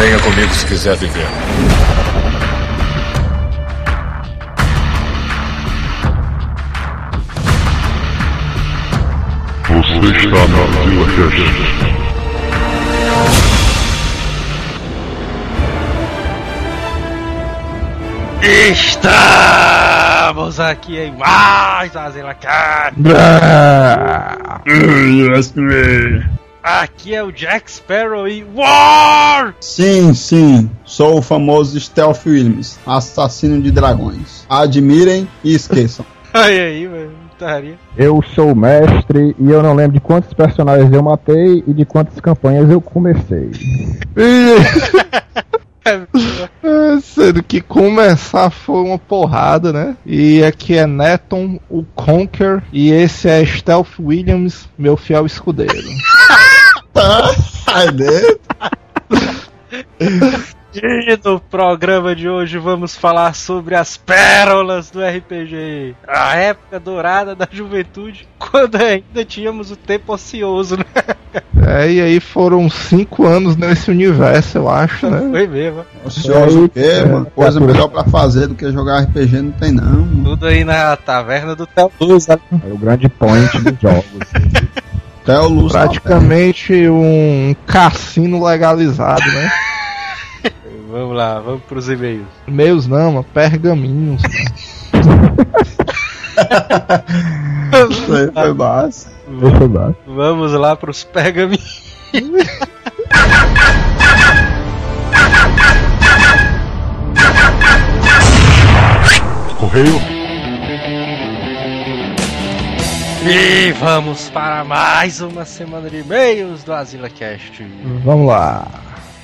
Venha comigo se quiser viver. Você está na Vila Cast. Estamos aqui em mais Azela Cat. Aqui é o Jack Sparrow e War! Sim, sim, sou o famoso Stealth Williams, assassino de dragões. Admirem e esqueçam. Olha aí, velho. putaria. Eu sou o mestre e eu não lembro de quantos personagens eu matei e de quantas campanhas eu comecei. É, Sendo que começar foi uma porrada, né? E aqui é Neton, o Conquer, e esse é Stealth Williams, meu fiel escudeiro. Sai dentro. E no programa de hoje vamos falar sobre as pérolas do RPG. A época dourada da juventude, quando ainda tínhamos o tempo ocioso, né? É, e aí foram cinco anos nesse universo, eu acho, né? Foi mesmo. Ocioso o quê? É, Uma coisa criatura. melhor pra fazer do que jogar RPG não tem não. Tudo aí na taverna do Teluz, né? É o grande point dos jogos. Até o Lúcio. Praticamente um cassino legalizado, né? Vamos lá, vamos pros e-mails. Meus não, mano, pergaminhos. né? Isso aí foi massa. Deixa eu dar. Vamos lá pros pergaminhos. Correio. E vamos para mais uma semana de e-mails do Azila Cast. Vamos lá.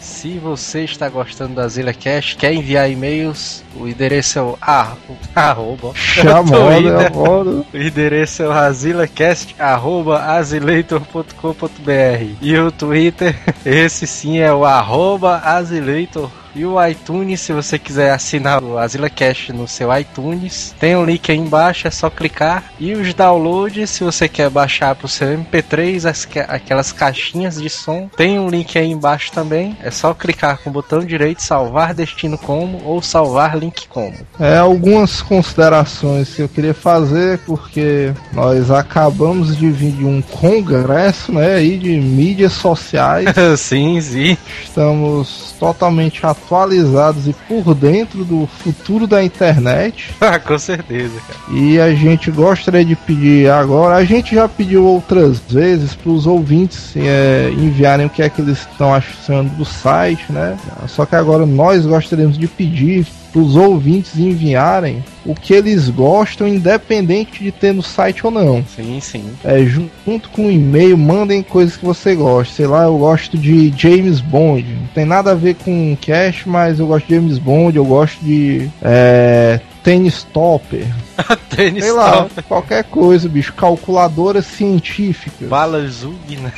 Se você está gostando do Azila Cast, quer enviar e-mails, o endereço é o ar- arroba. Chamou, né? O endereço é o azilacast.azileitor.com.br E o Twitter, esse sim é o arroba azileitor. E o iTunes, se você quiser assinar o AzilaCast no seu iTunes, tem um link aí embaixo, é só clicar. E os downloads, se você quer baixar para o seu MP3, as aquelas caixinhas de som, tem um link aí embaixo também. É só clicar com o botão direito, salvar destino como ou salvar link como. É, algumas considerações que eu queria fazer, porque nós acabamos de vir de um congresso, né, aí de mídias sociais. sim, sim. Estamos totalmente atualizados e por dentro do futuro da internet. Ah, com certeza, cara. E a gente gostaria de pedir agora, a gente já pediu outras vezes para os ouvintes é, enviarem o que é que eles estão achando do site, né? Só que agora nós gostaríamos de pedir para os ouvintes enviarem o que eles gostam, independente de ter no site ou não. Sim, sim. É, jun- junto com o e-mail, mandem coisas que você gosta. Sei lá, eu gosto de James Bond. Não tem nada a ver com Cash, mas eu gosto de James Bond, eu gosto de é, Tennis Topper. Tênis Sei lá, qualquer coisa, bicho. Calculadora científica. Bala Zug, né?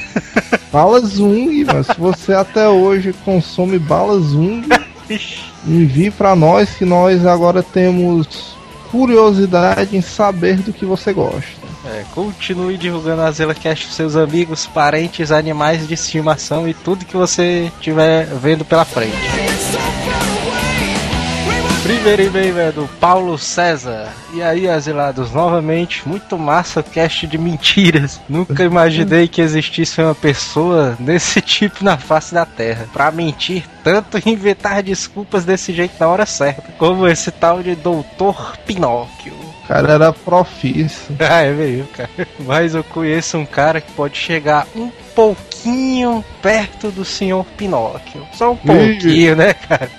Bala Zung, mas se você até hoje consome bala Zung, envie pra nós que nós agora temos curiosidade em saber do que você gosta. É, continue divulgando a ZelaCast pros seus amigos, parentes, animais de estimação e tudo que você estiver vendo pela frente. Primeiro e-mail é do Paulo César. E aí, asilados, novamente, muito massa cast de mentiras. Nunca imaginei que existisse uma pessoa desse tipo na face da Terra. Pra mentir tanto e inventar desculpas desse jeito na hora certa. Como esse tal de Doutor Pinóquio. Cara era profício. Ah, é mesmo, cara. Mas eu conheço um cara que pode chegar um pouquinho perto do senhor Pinóquio. Só um pouquinho, né, cara?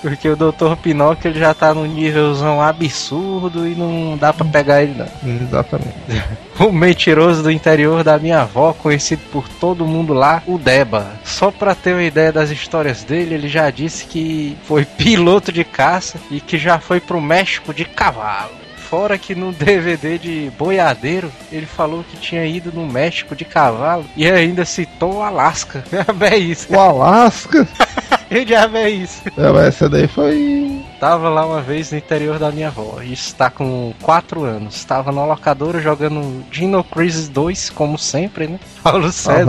Porque o Dr. Pinóquio ele já tá num nívelzão absurdo e não dá pra pegar ele, não. Exatamente. O mentiroso do interior da minha avó, conhecido por todo mundo lá, o Deba. Só pra ter uma ideia das histórias dele, ele já disse que foi piloto de caça e que já foi pro México de cavalo. Fora que no DVD de Boiadeiro, ele falou que tinha ido no México de cavalo e ainda citou o Alasca. É isso. O Alasca? Que diabo é isso? Mas essa daí foi tava lá uma vez no interior da minha avó. Isso tá com 4 anos. Tava na locadora jogando Dino Crisis 2, como sempre, né? Paulo César.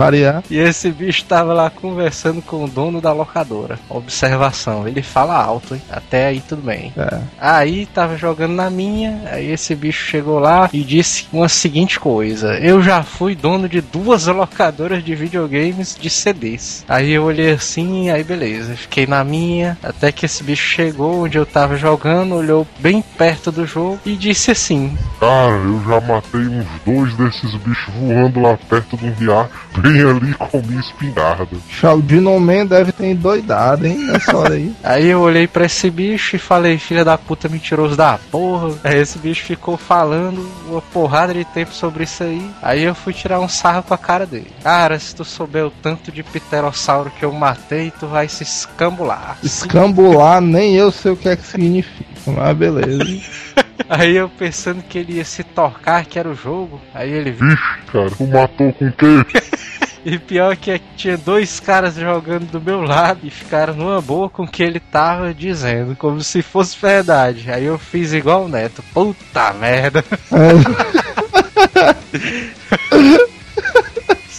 E esse bicho tava lá conversando com o dono da locadora. Observação, ele fala alto, hein? Até aí tudo bem. É. Aí tava jogando na minha, aí esse bicho chegou lá e disse uma seguinte coisa: Eu já fui dono de duas locadoras de videogames de CDs. Aí eu olhei assim, aí beleza, fiquei na minha, até que esse bicho chegou onde eu tava jogando, olhou bem perto do jogo e disse assim: Cara, eu já matei uns dois desses bichos voando lá perto um riacho, bem ali com minha espingarda. O Dinoman deve ter endoidado, hein? Nessa hora aí. Aí eu olhei pra esse bicho e falei, filha da puta mentiroso da porra. Aí esse bicho ficou falando uma porrada de tempo sobre isso aí. Aí eu fui tirar um sarro com a cara dele. Cara, se tu souber o tanto de pterossauro que eu matei, tu vai se escambular. Escambular, nem eu sei o que é que significa, mas beleza. Aí eu pensando que ele ia se tocar, que era o jogo. Aí ele viu. Vixe, cara, tu matou com o quê? E pior que tinha dois caras jogando do meu lado e ficaram numa boa com o que ele tava dizendo, como se fosse verdade. Aí eu fiz igual o Neto. Puta merda.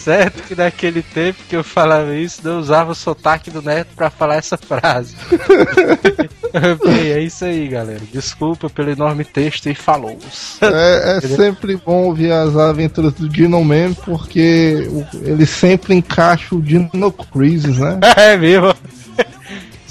Certo que naquele tempo que eu falava isso, eu usava o sotaque do Neto pra falar essa frase. Bem, é isso aí, galera. Desculpa pelo enorme texto e falou. É, é sempre bom ouvir as aventuras do Dino Man, porque ele sempre encaixa o Dino Crisis, né? É mesmo.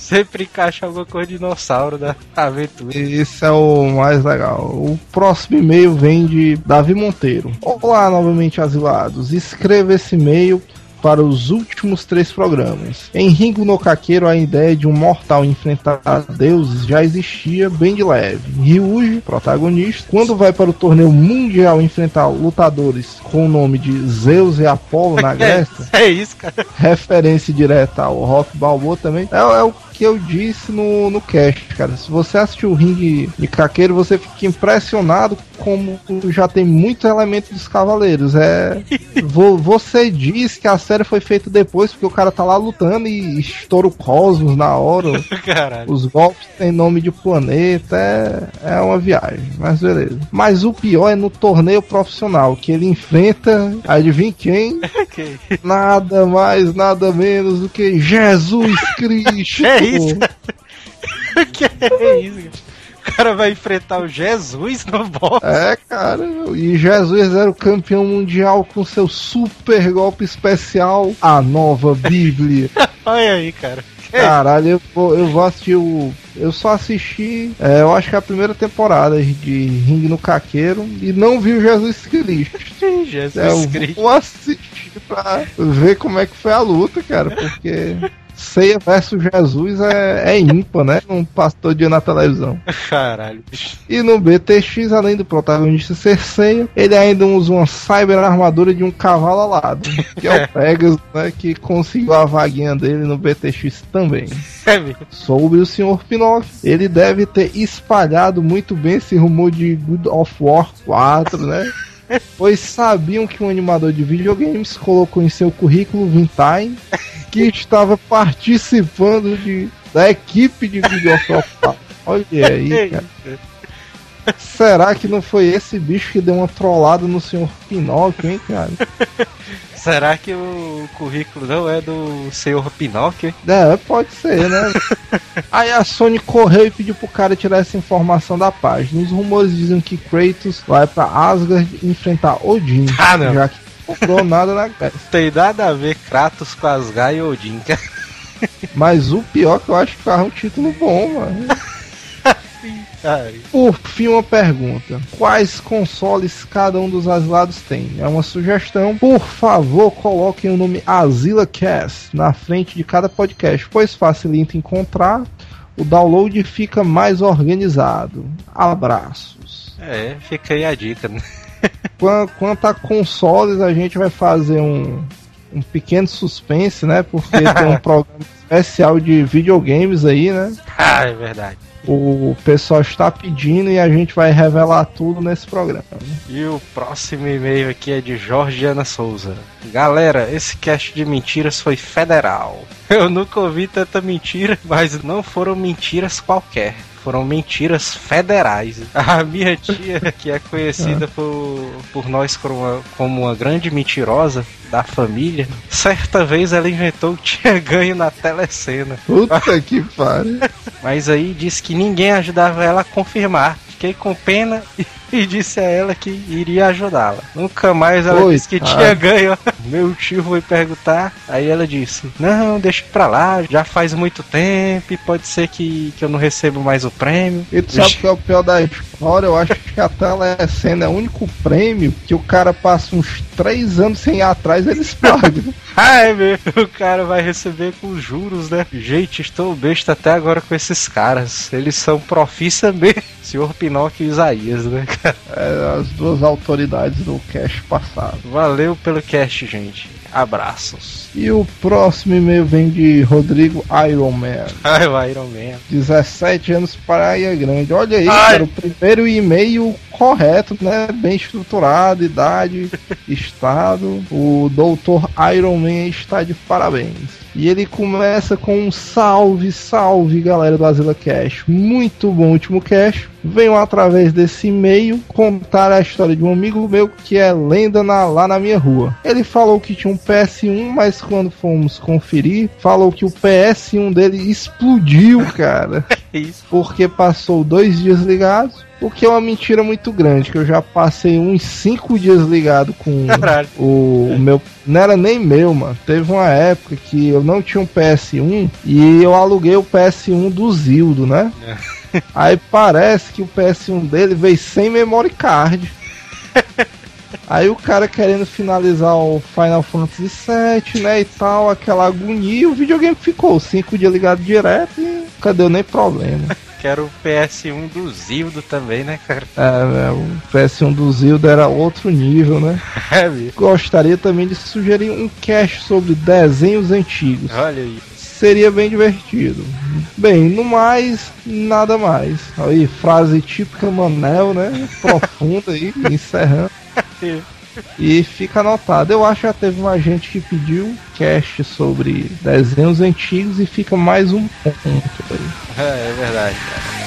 Sempre encaixa alguma coisa de dinossauro da aventura. Esse é o mais legal. O próximo e-mail vem de Davi Monteiro. Olá, novamente asilados. Escreva esse e-mail para os últimos três programas. Em Ringo no Caqueiro, a ideia de um mortal enfrentar deuses já existia bem de leve. Ryuji, protagonista, quando vai para o torneio mundial enfrentar lutadores com o nome de Zeus e Apolo na Grécia, É isso, cara. referência direta ao Rock Balboa também. É, é o que eu disse no, no cast, cara. Se você assistiu o ringue de caqueiro, você fica impressionado como já tem muitos elementos dos cavaleiros. É. vo- você diz que a série foi feita depois, porque o cara tá lá lutando e estoura o cosmos na hora. Caralho. Os golpes têm nome de planeta, é, é uma viagem, mas beleza. Mas o pior é no torneio profissional, que ele enfrenta, adivinha quem? Ok. Nada mais, nada menos do que Jesus Cristo. É isso, que é isso, cara? O cara vai enfrentar o Jesus no boss. É, cara, e Jesus era o campeão mundial com seu super golpe especial, a nova Bíblia. Olha aí, cara. É. Caralho, eu vou, eu vou assistir o. Eu só assisti, é, eu acho que a primeira temporada de Ring no Caqueiro e não vi o Jesus Cristo. Jesus É, eu Cristo. vou assistir pra ver como é que foi a luta, cara, porque Ceia versus Jesus é, é ímpar, né? Não passa todo dia na televisão. Caralho, bicho. E no BTX, além do protagonista ser Ceia, ele ainda usa uma cyber armadura de um cavalo alado, que é o Pegasus, né? Que conseguiu a vaguinha dele no BTX também. É mesmo. Sobre o Sr. Pinóquio, ele deve ter espalhado muito bem esse rumor de Good of War 4, né? Pois sabiam que um animador de videogames colocou em seu currículo Vintime que estava participando de, da equipe de 4. Olha aí, cara. Será que não foi esse bicho que deu uma trollada no Sr. Pinóquio, hein, cara? Será que o currículo não é do senhor Pinóquio? É, pode ser, né? Aí a Sony correu e pediu pro cara tirar essa informação da página. Os rumores dizem que Kratos vai pra Asgard enfrentar Odin. Ah, não. Já que comprou nada na Grécia. Tem nada a ver Kratos com Asgard e Odin, cara. Mas o pior é que eu acho que é um título bom, mano. Por fim, uma pergunta: Quais consoles cada um dos asilados tem? É uma sugestão. Por favor, coloquem o nome Azila Cast na frente de cada podcast, pois facilita encontrar. O download fica mais organizado. Abraços. É, fica aí a dica, né? Quan- Quanto a consoles, a gente vai fazer um, um pequeno suspense, né? Porque tem um programa especial de videogames aí, né? Ah, é verdade. O pessoal está pedindo e a gente vai revelar tudo nesse programa. E o próximo e-mail aqui é de Jorgiana Souza. Galera, esse cast de mentiras foi federal. Eu nunca ouvi tanta mentira, mas não foram mentiras qualquer. Foram mentiras federais. A minha tia, que é conhecida por, por nós como uma, como uma grande mentirosa da família, certa vez ela inventou que tinha ganho na telecena. Puta que pariu. Mas aí disse que ninguém ajudava ela a confirmar. Fiquei com pena e, e disse a ela que iria ajudá-la. Nunca mais ela Oi, disse que ah. tinha ganho. Meu tio foi perguntar, aí ela disse: Não, deixa pra lá, já faz muito tempo e pode ser que, que eu não recebo mais o prêmio. E tu sabe o que é o pior da história? Eu acho que a telecena é o único prêmio que o cara passa uns três anos sem ir atrás eles pagam. Ai meu, o cara vai receber com juros, né? Gente, estou besta até agora com esses caras. Eles são profissa mesmo. Senhor Pinóquio e Isaías, né, cara? É, as duas autoridades do cash passado. Valeu pelo cast, gente. Abraços. E o próximo e-mail vem de Rodrigo Ironman. Ai, o Iron Man. 17 anos Praia Grande. Olha aí, Ai. cara, o primeiro e-mail correto, né? Bem estruturado, idade, estado. O doutor Iron Man está de parabéns. E ele começa com um salve, salve, galera do Azila Cash. Muito bom último cash. Venham através desse e-mail contar a história de um amigo meu que é lenda na- lá na minha rua. Ele falou que tinha um PS1, mas quando fomos conferir, falou que o PS1 dele explodiu, cara Isso. porque passou dois dias ligados, o que é uma mentira muito grande, que eu já passei uns cinco dias ligado com Caralho. o, o meu. Não era nem meu, mano. Teve uma época que eu não tinha um PS1 e eu aluguei o PS1 do Zildo, né? Aí parece que o PS1 dele veio sem memory card. Aí o cara querendo finalizar o Final Fantasy VII, né, e tal, aquela agonia, e o videogame ficou cinco dias ligado direto e nunca deu nem problema. Quero o PS1 do Zildo também, né, cara? É, é, o PS1 do Zilda era outro nível, né? É. Gostaria também de sugerir um cast sobre desenhos antigos. Olha aí. Seria bem divertido. Bem, no mais, nada mais. Aí, frase típica Manel, né? Profunda aí, encerrando. E fica anotado. Eu acho que já teve uma gente que pediu cast sobre desenhos antigos e fica mais um ponto aí. É, é verdade, cara.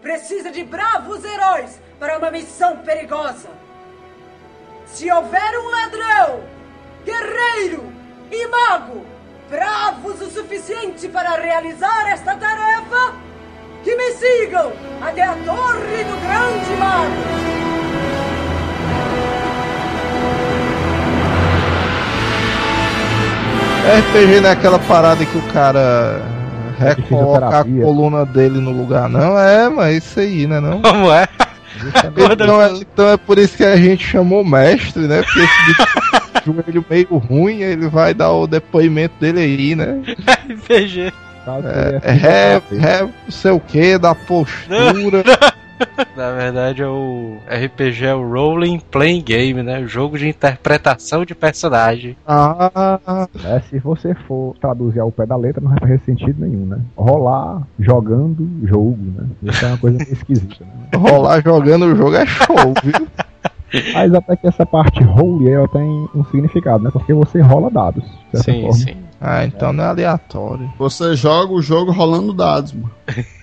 Precisa de bravos heróis para uma missão perigosa. Se houver um ladrão, guerreiro e mago bravos o suficiente para realizar esta tarefa, que me sigam até a torre do grande mago. RPG é aquela parada que o cara recoloca a coluna dele no lugar, não? É, mas isso aí, né? Não? Como é? Então, é, então é por isso que a gente chamou o mestre, né? Porque esse bicho joelho meio ruim, ele vai dar o depoimento dele aí, né? RPG. Caso É, é, é não sei o que, da postura. Na verdade, é o RPG é o Rolling Playing Game, né? O jogo de interpretação de personagem. Ah, É, se você for traduzir ao pé da letra, não vai fazer sentido nenhum, né? Rolar jogando jogo, né? Isso é uma coisa meio esquisita, né? rolar jogando o jogo é show, viu? Mas até que essa parte role ela tem um significado, né? Porque você rola dados. Sim, forma. sim. Ah, então não é aleatório. Você joga o jogo rolando dados, mano.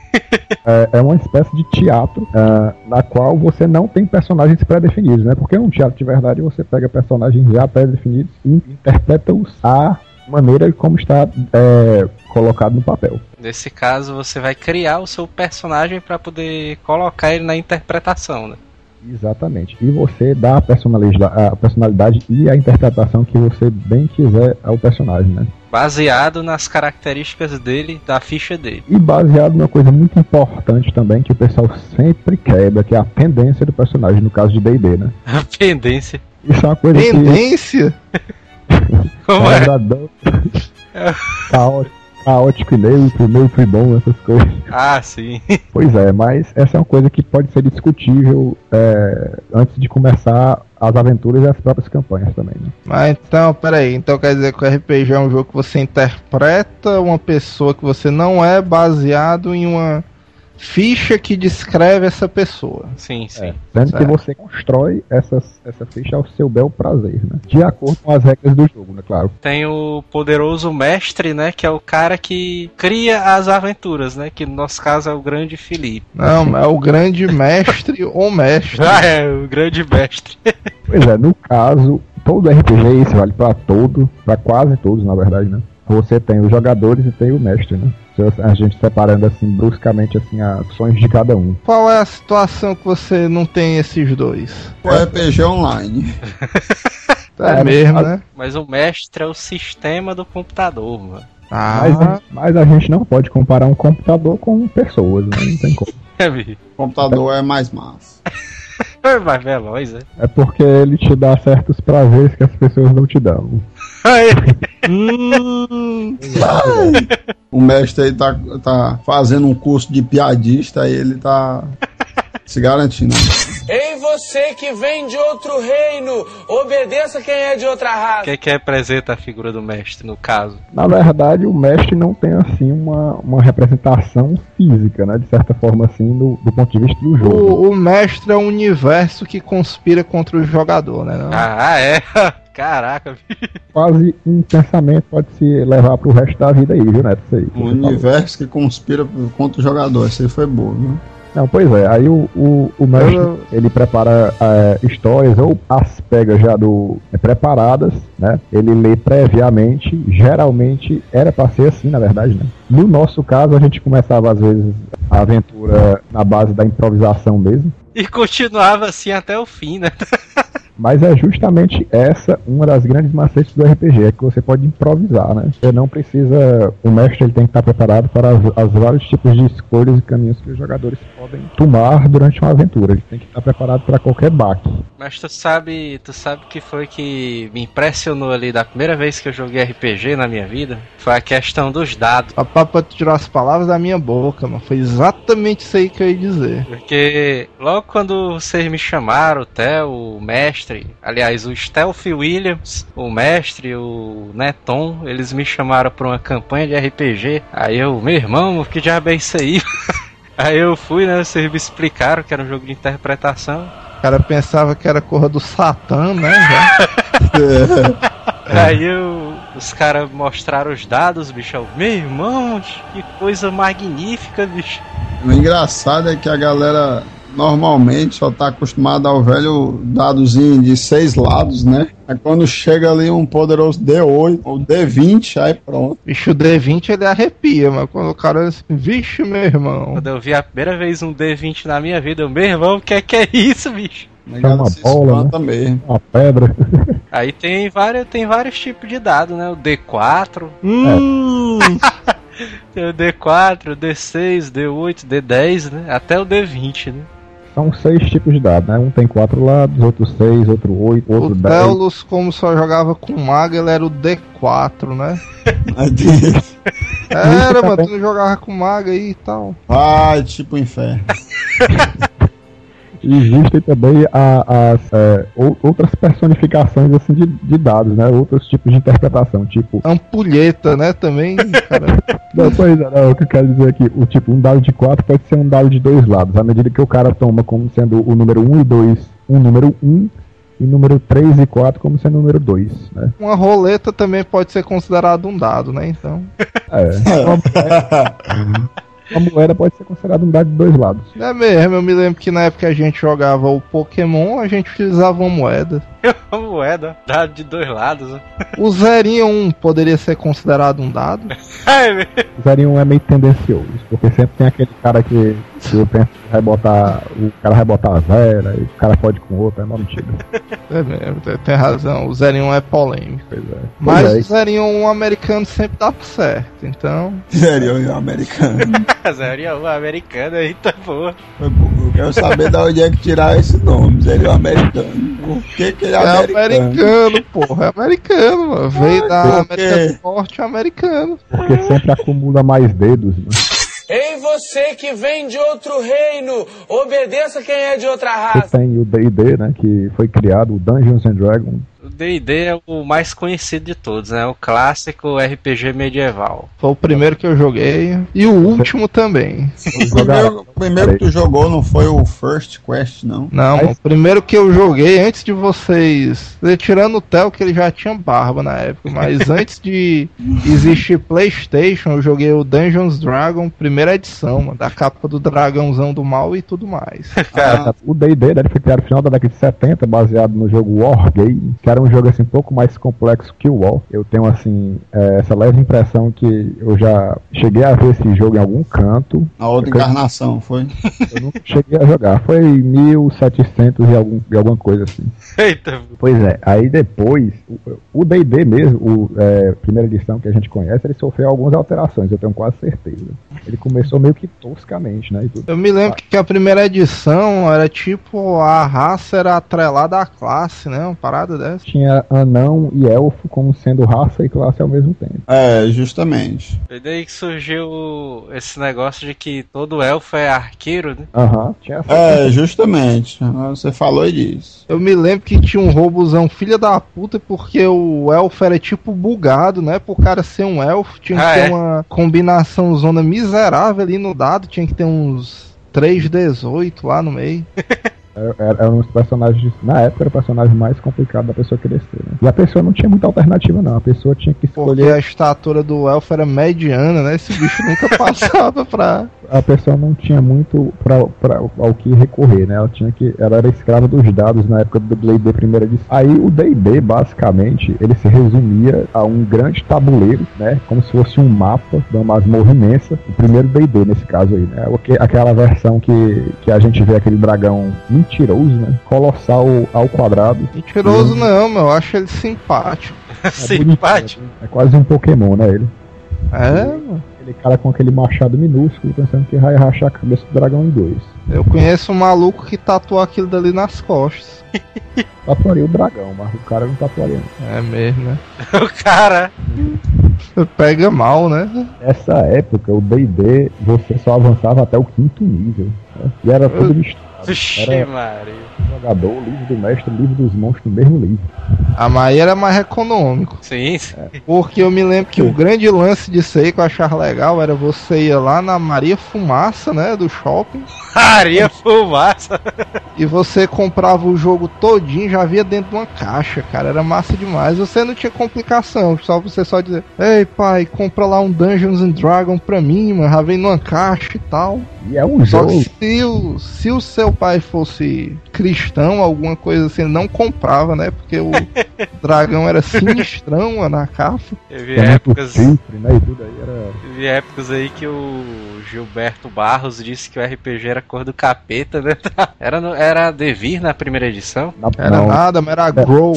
É, é uma espécie de teatro ah, na qual você não tem personagens pré-definidos, né? Porque um teatro de verdade você pega personagens já pré-definidos e interpreta-os à maneira como está é, colocado no papel. Nesse caso, você vai criar o seu personagem para poder colocar ele na interpretação, né? Exatamente. E você dá a personalidade, a personalidade e a interpretação que você bem quiser ao personagem, né? Baseado nas características dele, da ficha dele. E baseado numa coisa muito importante também que o pessoal sempre quebra, que é a pendência do personagem, no caso de D&D, né? A pendência. Isso é uma coisa que Tendência? Como é é? caótico, caótico e neutro, neutro e bom, essas coisas. Ah, sim. Pois é, mas essa é uma coisa que pode ser discutível é, antes de começar as aventuras e as próprias campanhas também, né? Mas então, peraí, então quer dizer que o RPG é um jogo que você interpreta uma pessoa que você não é baseado em uma ficha que descreve essa pessoa. Sim, sim. É, sendo que Certo. você constrói essas, essa ficha ao seu bel prazer, né? De acordo com as regras do jogo, né? Claro. Tem o poderoso mestre, né? Que é o cara que cria as aventuras, né? Que no nosso caso é o grande Felipe. Não, é o grande mestre ou mestre. Ah, é, o grande mestre. Pois é, no caso, todo RPG, isso vale pra todo, pra quase todos, na verdade, né? Você tem os jogadores e tem o mestre, né? Se A gente separando assim bruscamente assim as ações de cada um. Qual é a situação que você não tem esses dois? O RPG online. É, É, mesmo, mas- né? Mas o mestre é o sistema do computador, mano. Ah, Mas, mas a gente não pode comparar um computador com pessoas, né? Não tem como. É. O computador é mais massa. É mais veloz, né? É porque ele te dá certos prazeres que as pessoas não te dão. Hum, O mestre aí tá, tá fazendo um curso de piadista aí ele tá se garantindo. Ei, você que vem de outro reino, obedeça quem é de outra O raça. que é que representa a figura do mestre, no caso? Na verdade, o mestre não tem assim uma, uma representação física, né? De certa forma, assim, do, do ponto de vista do jogo. o, o mestre é um universo que conspira contra o jogador, né? não? Ah, é? Caraca, bicho. Quase um pensamento pode se levar pro resto da vida aí, viu, Neto? Isso aí. que Um você falou. universo que conspira contra o jogador. Isso aí foi bom, viu? Não, pois é. Aí o, o, o mestre, Eu- ele prepara é, histórias ou as pega já do é, preparadas, né? Ele lê previamente. Geralmente era pra ser assim, na verdade, né? No nosso caso, a gente começava às vezes a aventura na base da improvisação mesmo. E continuava assim até o fim, né? Mas é justamente essa uma das grandes macetes do RPG, é que você pode improvisar, né? Você não precisa. O mestre ele tem que estar preparado para as, as vários tipos de escolhas e caminhos que os jogadores podem tomar durante uma aventura. Ele tem que estar preparado para qualquer baque. Mas tu sabe, tu sabe o que foi que me impressionou ali da primeira vez que eu joguei RPG na minha vida? Foi a questão dos dados. Papai pra tirar as palavras da minha boca, mano. Foi exatamente isso aí que eu ia dizer. Porque logo quando vocês me chamaram, o Theo, o mestre, aliás, o Stealth Williams, o mestre, o Neton, eles me chamaram pra uma campanha de RPG. Aí eu, meu irmão, que diabo é isso aí? Aí eu fui, né? Vocês me explicaram que era um jogo de interpretação. O cara pensava que era corra do Satã, né? já. Aí eu, os caras mostraram os dados, bicho. Eu, meu irmão, que coisa magnífica, bicho. O engraçado é que a galera normalmente só tá acostumada ao velho dadozinho de seis lados, né? Aí quando chega ali um poderoso D8 ou D20, aí pronto. Bicho, o D20 ele arrepia, mas quando o cara é assim, vixe, meu irmão. Quando eu vi a primeira vez um D20 na minha vida, eu, meu irmão, o que é que é isso, bicho? A galera uma se bola, espanta mesmo. Uma pedra. Aí tem vários, tem vários tipos de dado, né? O D4, Hum, tem o D4, o D6, D8, D10, né? Até o D20, né? São seis tipos de dados, né? Um tem quatro lados, outro seis, outro oito, outro o dez. Telos, como só jogava com mago, ele era o D4, né? Era, mano, tu não jogava com mago aí e tal. Vai, tipo inferno. Existem também a- as é, ou- outras personificações assim de, de dados, né? Outros tipos de interpretação, tipo. Ampulheta, né, também, cara. Não, pois é, não, o que eu quero dizer aqui, o tipo, um dado de 4 pode ser um dado de dois lados, à medida que o cara toma como sendo o número 1 e 2, um número 1, e número 3 e 4 como sendo o número 2, né? Uma roleta também pode ser considerado um dado, né, então. É. Uma moeda, pode ser considerada um dado de dois lados. É mesmo, eu me lembro que na época que a gente jogava o Pokémon, a gente utilizava uma moeda. Uma moeda, dado de dois lados. né? O zerinho 1 poderia ser considerado um dado? Ai, meu. O Zerinho é meio tendencioso, porque sempre tem aquele cara que eu penso que vai botar. O cara vai botar a Vera e o cara pode com outro, é uma mentira. É mesmo, tem- razão. O 01 é polêmico. Pois é. Mas Pois é, o 01 americano sempre dá certo. Então. Sério, é americano. Zero um americano aí, tá boa. Eu quero saber de onde é que tirar esse nome, sério, americano. Por que, que ele é É americano? americano, porra. É americano, mano. Veio da? América do Norte é americano. Porque sempre acumula mais dedos, né? Ei, você que vem de outro reino, obedeça quem é de outra raça. tem o D&D, né, que foi criado, o Dungeons and Dragons. O D&D é o mais conhecido de todos, né? O clássico RPG medieval. Foi o primeiro que eu joguei. E o último também. O primeiro, primeiro que tu jogou não foi o First Quest, não? Não, Mas- o primeiro que eu joguei antes de vocês. Tirando o Theo, que ele já tinha barba na época, mas antes de existir PlayStation, eu joguei o Dungeons Dragon, primeira edição, mano, da capa do dragãozão do mal e tudo mais. Ah, O D&D, né, foi criado no final da década de 70, baseado no jogo Wargame, que era um jogo assim um pouco mais complexo que o War. Eu tenho assim é, essa leve impressão que eu já cheguei a ver esse jogo em algum canto, a outra encarnação, foi? eu nunca cheguei a jogar. Foi em 1700 e algum, e alguma coisa assim. Eita, Pois é, aí depois, o- D&D mesmo, o é, primeira edição que a gente conhece, ele sofreu algumas alterações, eu tenho quase certeza. Ele começou meio que toscamente, né, e tudo. Eu me lembro que a primeira edição era tipo, a raça era atrelada à classe, né? Uma parada dessa. Tinha anão e elfo como sendo raça e classe ao mesmo tempo. É, justamente. foi daí que surgiu esse negócio de que todo elfo é arqueiro, né? Aham, tinha essa. É, justamente. Você falou disso. Eu me lembro que tinha um robozão filha da puta, porque o elfo era tipo bugado, né? Pro cara ser um elfo, tinha que Ah, ter é? uma combinação zona miserável ali no dado, tinha que ter uns 3D18 lá no meio. Era, era um dos personagens, na época era o personagem mais complicado da pessoa crescer, né? E a pessoa não tinha muita alternativa, não. A pessoa tinha que Porque escolher. a estatura do elfo era mediana, né? Esse bicho nunca passava pra. A pessoa não tinha muito pra, pra, ao que recorrer, né? Ela tinha que. Ela era escrava dos dados na época do D&D primeira edição. Aí o D&D, basicamente, ele se resumia a um grande tabuleiro, né? Como se fosse um mapa de uma masmorra imensa. O primeiro D&D nesse caso aí, né? Aquela versão que, que a gente vê aquele dragão mentiroso, né? Colossal ao quadrado. Mentiroso não, meu. Eu acho ele simpático. É Simpático. bonitinho, É quase um Pokémon, né? Ele. É, mano. Aquele cara com aquele machado minúsculo, pensando que vai rachar a cabeça do dragão em dois. Eu conheço um maluco que tatuou aquilo dali nas costas. Tatuaria o dragão, mas o cara não tatuaria. não. É mesmo, né? O cara. Pega mal, né? Nessa época, o D&D, você só avançava até o quinto nível. E era tudo misturado. Vixe, Era Maria. jogador, livro do mestre, livro dos monstros no mesmo livro. A Maia era mais econômico. Sim, sim. Porque eu me lembro que o grande lance disso aí que eu achava legal era você ir lá na Maria Fumaça, né? Do shopping. Maria fumaça. E você comprava o jogo todinho, já via dentro de uma caixa, cara. Era massa demais. Você não tinha complicação. Só você só dizer, ei pai, compra lá um Dungeons and Dragons pra mim, mano. Já vem numa caixa e tal. E é um Só jogo. Se o, se o seu pai fosse cristão, alguma coisa assim, não comprava, né? Porque o dragão era sinistrão na capa. Teve épocas, chifre, né? E tudo aí era. teve épocas aí que o Gilberto Barros disse que o RPG era cor do capeta, né? Era, no- era Devir na primeira edição. Na, Era não, nada, mas era Grow.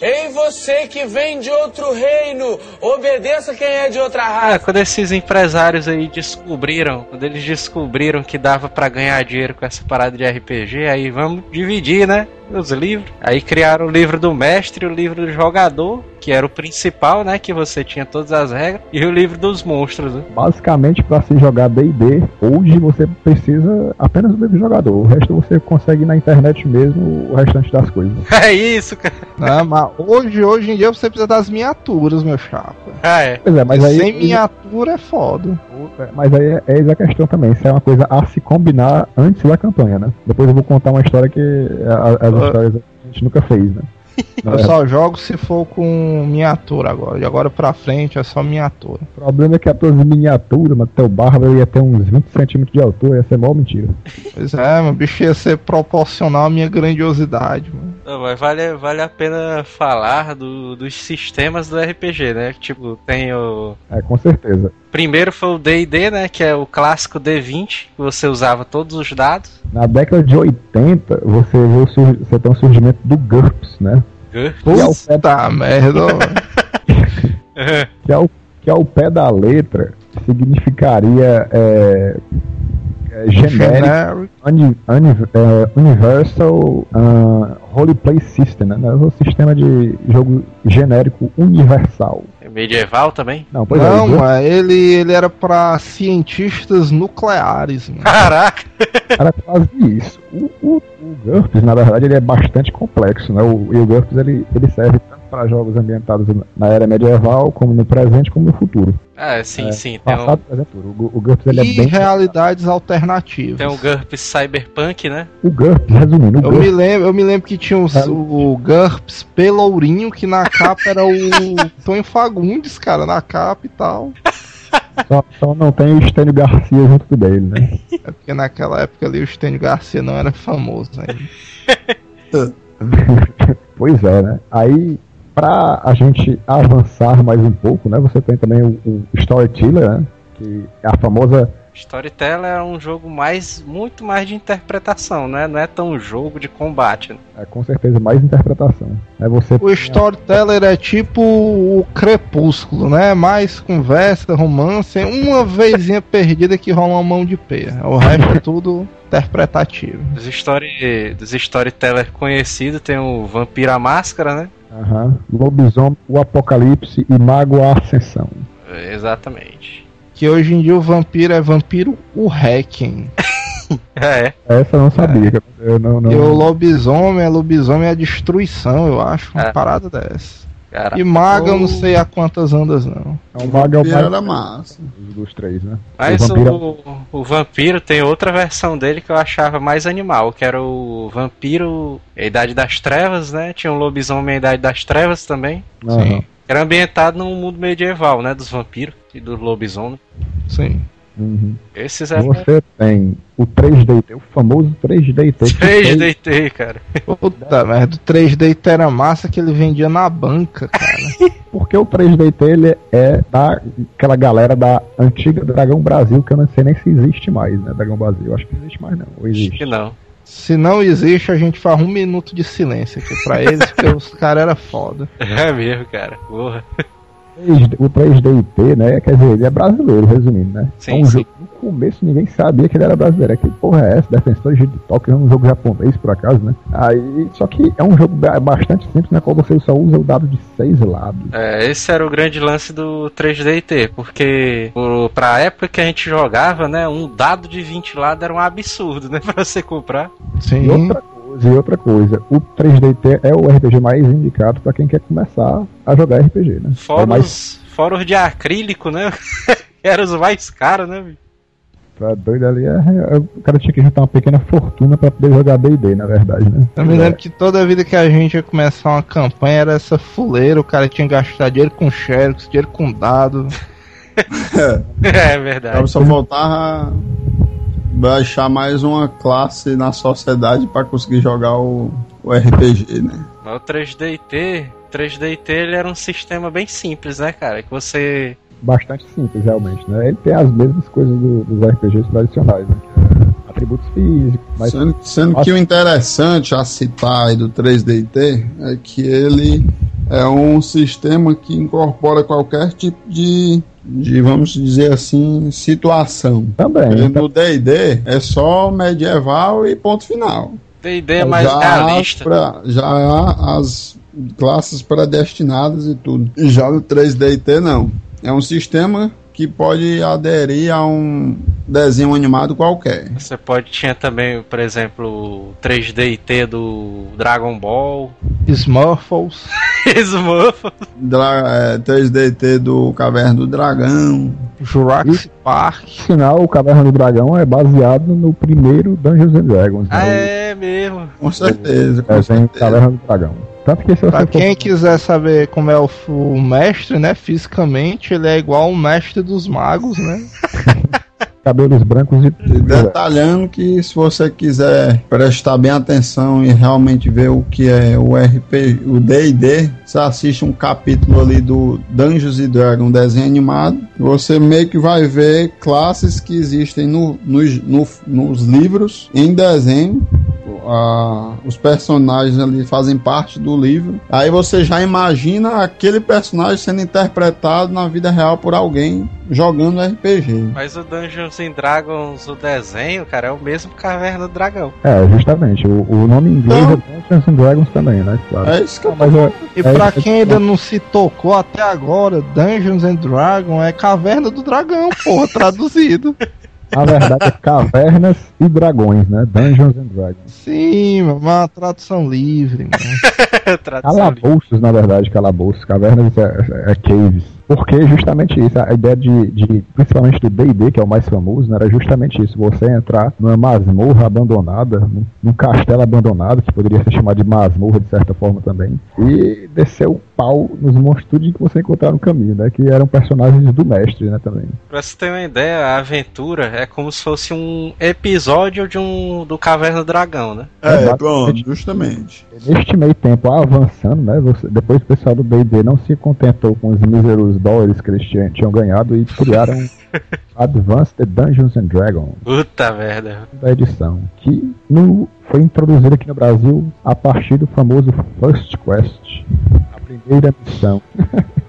Ei, você que vem de outro reino, obedeça quem é de outra Ah, raça. quando esses empresários aí descobriram, quando eles descobriram que dava pra ganhar dinheiro com essa parada de RPG, aí vamos dividir, né? Os livros. Aí criaram o livro do mestre e o livro do jogador, que era o principal, né? Que você tinha todas as regras, e o livro dos monstros, né? Basicamente, pra se jogar D&D, hoje você precisa apenas do livro jogador. O resto você consegue na internet mesmo, o restante das coisas. É isso, cara. Né? Mas hoje, hoje em dia você precisa das miniaturas, meu chapa. Ah, é. Pois é, mas aí. Sem miniatura é foda. Mas aí é, é essa a questão também. Isso é uma coisa a se combinar antes da campanha, né? Depois eu vou contar uma história que a- as A gente nunca fez, né? Eu só jogo se for com miniatura agora. De agora pra frente é só miniatura. O problema é que a tua miniatura, mas teu barba ia ter uns 20 centímetros de altura, ia ser mó mentira. Pois é, meu bicho ia ser proporcional à minha grandiosidade, mano. Não, mas vale, vale a pena falar do- dos sistemas do RPG, né? Tipo, tem o. É, com certeza. Primeiro foi o D&D, né, que é o clássico D20, que você usava todos os dados. Na década de 80, você, o sur- você tem o surgimento do GURPS, né? GURPS. Que é o pé, Puta merda. que é o, que é o pé da letra, significaria é, é, genérico, Generic. uni- uni- é, Universal ah, Roleplay System, né? É o sistema de jogo genérico universal. É medieval também. Não, pois Não, é, o mano, ele, ele era pra cientistas nucleares, mano. Caraca! Era quase isso. O, o, o GURPS, na verdade, ele é bastante complexo, né? O, e o GURPS ele, ele serve tanto para jogos ambientados na era medieval, como no presente, como no futuro. Ah, sim, É, sim. Tem Passado, um, presente, futuro. O, o GURPS ele é E bem. realidades alternativas. tem um GURPS Cyberpunk, né? O GURPS, resumindo, o Eu GURPS me, lembro, eu me lembro que tinha os- o GURPS Pelourinho, que na capa era o Tonho Fagundes, cara, na capa e tal. só, só não tem o Estênio Garcia junto dele, né? É porque naquela época ali o Estênio Garcia não era famoso ainda. Pois é, né? Aí, pra a gente avançar mais um pouco, né? Você tem também o, o Storyteller, né? Que é a famosa. Storyteller é um jogo mais, muito mais de interpretação, né? Não é tão jogo de combate. né? É, com certeza mais interpretação. É você O Storyteller é tipo o Crepúsculo, né? Mais conversa, romance, uma vezinha perdida que rola uma mão de pé. O resto é tudo interpretativo. Dos, story, dos Storyteller conhecidos tem o Vampiro à Máscara, né? Aham. Lobisomem, o Apocalipse e Mago a Ascensão. É, Exatamente. Que hoje em dia o vampiro é vampiro o Hacking. É, Essa eu não sabia. que Eu não, não... E o lobisomem é lobisomem é a destruição, eu acho. Uma É. parada dessa. Cara. E maga eu não O- sei a quantas andas, não. É um mago é o Vampiro mais era massa. dos- dos três, né? Mas o vampiro o, o vampiro tem outra versão dele que eu achava mais animal, que era o vampiro a Idade das Trevas, né? Tinha um lobisomem a Idade das Trevas também. Aham. Era ambientado num mundo medieval, né? Dos vampiros e do lobisomem. Sim. Uhum. Esses eram Você tem o 3DT, o famoso 3DT. que três foi- DT, cara. Puta merda, o 3D era massa que ele vendia na banca, cara. Porque o 3DT ele é da aquela galera da antiga Dragão Brasil, que eu não sei nem se existe mais, né? Dragão Brasil. Eu acho que não existe mais, não. Ou Acho existe. que não. Se não existe, a gente faz um minuto de silêncio aqui pra eles, porque os caras eram foda. É mesmo, cara. Porra. 3D O 3DT, né? Quer dizer, ele é brasileiro, resumindo, né? Sim, é um sim. jogo. No começo ninguém sabia que ele era brasileiro. É que porra é essa? Defensores de Tóquio é um jogo japonês, por acaso, né? Aí, só que é um jogo ba- bastante simples, na qual você só usa o dado de seis lados. É, esse era o grande lance do 3DT, porque o- pra época que a gente jogava, né? Um dado de 20 lados era um absurdo, né? Pra você comprar. E Sim. outra e outra coisa, o 3DT é o RPG mais indicado pra quem quer começar a jogar RPG, né? Fora, É mais os, fora os de acrílico, né? Eram os mais caros, né? bicho? pra doido ali, é, é- o cara tinha que juntar uma pequena fortuna pra poder jogar D&D, na verdade, né? Eu me lembro que toda vida que a gente ia começar uma campanha era essa fuleira, o cara tinha que gastar dinheiro com xerox, dinheiro com dado. É verdade. Eu só faltava baixar mais uma classe na sociedade pra conseguir jogar o, o RPG, né? Mas o 3DT, 3DT ele era um sistema bem simples, né, cara? Que você. Bastante simples, realmente, né? Ele tem as mesmas coisas do- dos RPGs tradicionais, né? Atributos físicos, mas Sendo, sendo que o interessante a citar aí do 3DT é que ele é um sistema que incorpora qualquer tipo de, de vamos dizer assim, situação. também, né? No D&D é só medieval e ponto final. DD é mais já, realista. pra- já há as classes predestinadas e tudo. E já no 3DT não. É um sistema que pode aderir a um desenho animado qualquer. Você pode tinha também, por exemplo, o 3DT do Dragon Ball, Smurfles. Smurf. Dra é, 3DT do Caverna do Dragão. Jurassic Park. Sinal, o Caverna do Dragão é baseado no primeiro Dungeons and Dragons, Ah, né? é mesmo. Com certeza, O com desenho certeza. Caverna do Dragão. Tanto que se você Pra for quem quiser saber como é o, o mestre, né? Fisicamente, ele é igual o mestre dos magos, né? cabelos brancos e. E Detalhando que se você quiser prestar bem atenção e realmente ver o que é o RP, o D&D, você assiste um capítulo ali do Dungeons and Dragons, um desenho animado, e você meio que vai ver classes que existem no, nos- no- nos livros em desenho. Ah, os personagens ali fazem parte do livro. Aí você já imagina aquele personagem sendo interpretado na vida real por alguém jogando RPG. Mas o Dungeons and Dragons, o desenho, cara, é o mesmo Caverna do Dragão. É, justamente. O, o nome em inglês Então- é Dungeons and Dragons também, né? Claro. É isso que eu mas é, E é pra quem ainda não se tocou até agora, Dungeons and Dragons é Caverna do Dragão, porra, traduzido. Na verdade, é Cavernas e Dragões, né? Dungeons and Dragons. Sim, uma tradução livre, mano. Tradução livre. Calabouços, na verdade, calabouços. Cavernas é, é caves. Porque justamente isso, a ideia de, de principalmente do D&D, que é o mais famoso, né, era justamente isso, você entrar numa masmorra abandonada, num, num castelo abandonado, que poderia ser chamado de masmorra de certa forma também, e descer o pau nos monstros que você encontrar no caminho, né, que eram personagens do mestre, né, também. Pra você ter uma ideia, a aventura é como se fosse um episódio de um do Caverna do Dragão, né? É, pronto, justamente. Neste meio tempo, avançando, né, você- depois o pessoal do D&D não se contentou com os míseros dólares que eles tinham, tinham ganhado e criaram Advanced Dungeons and Dragons. Puta merda. da edição, que no, foi introduzida aqui no Brasil a partir do famoso First Quest, a primeira missão.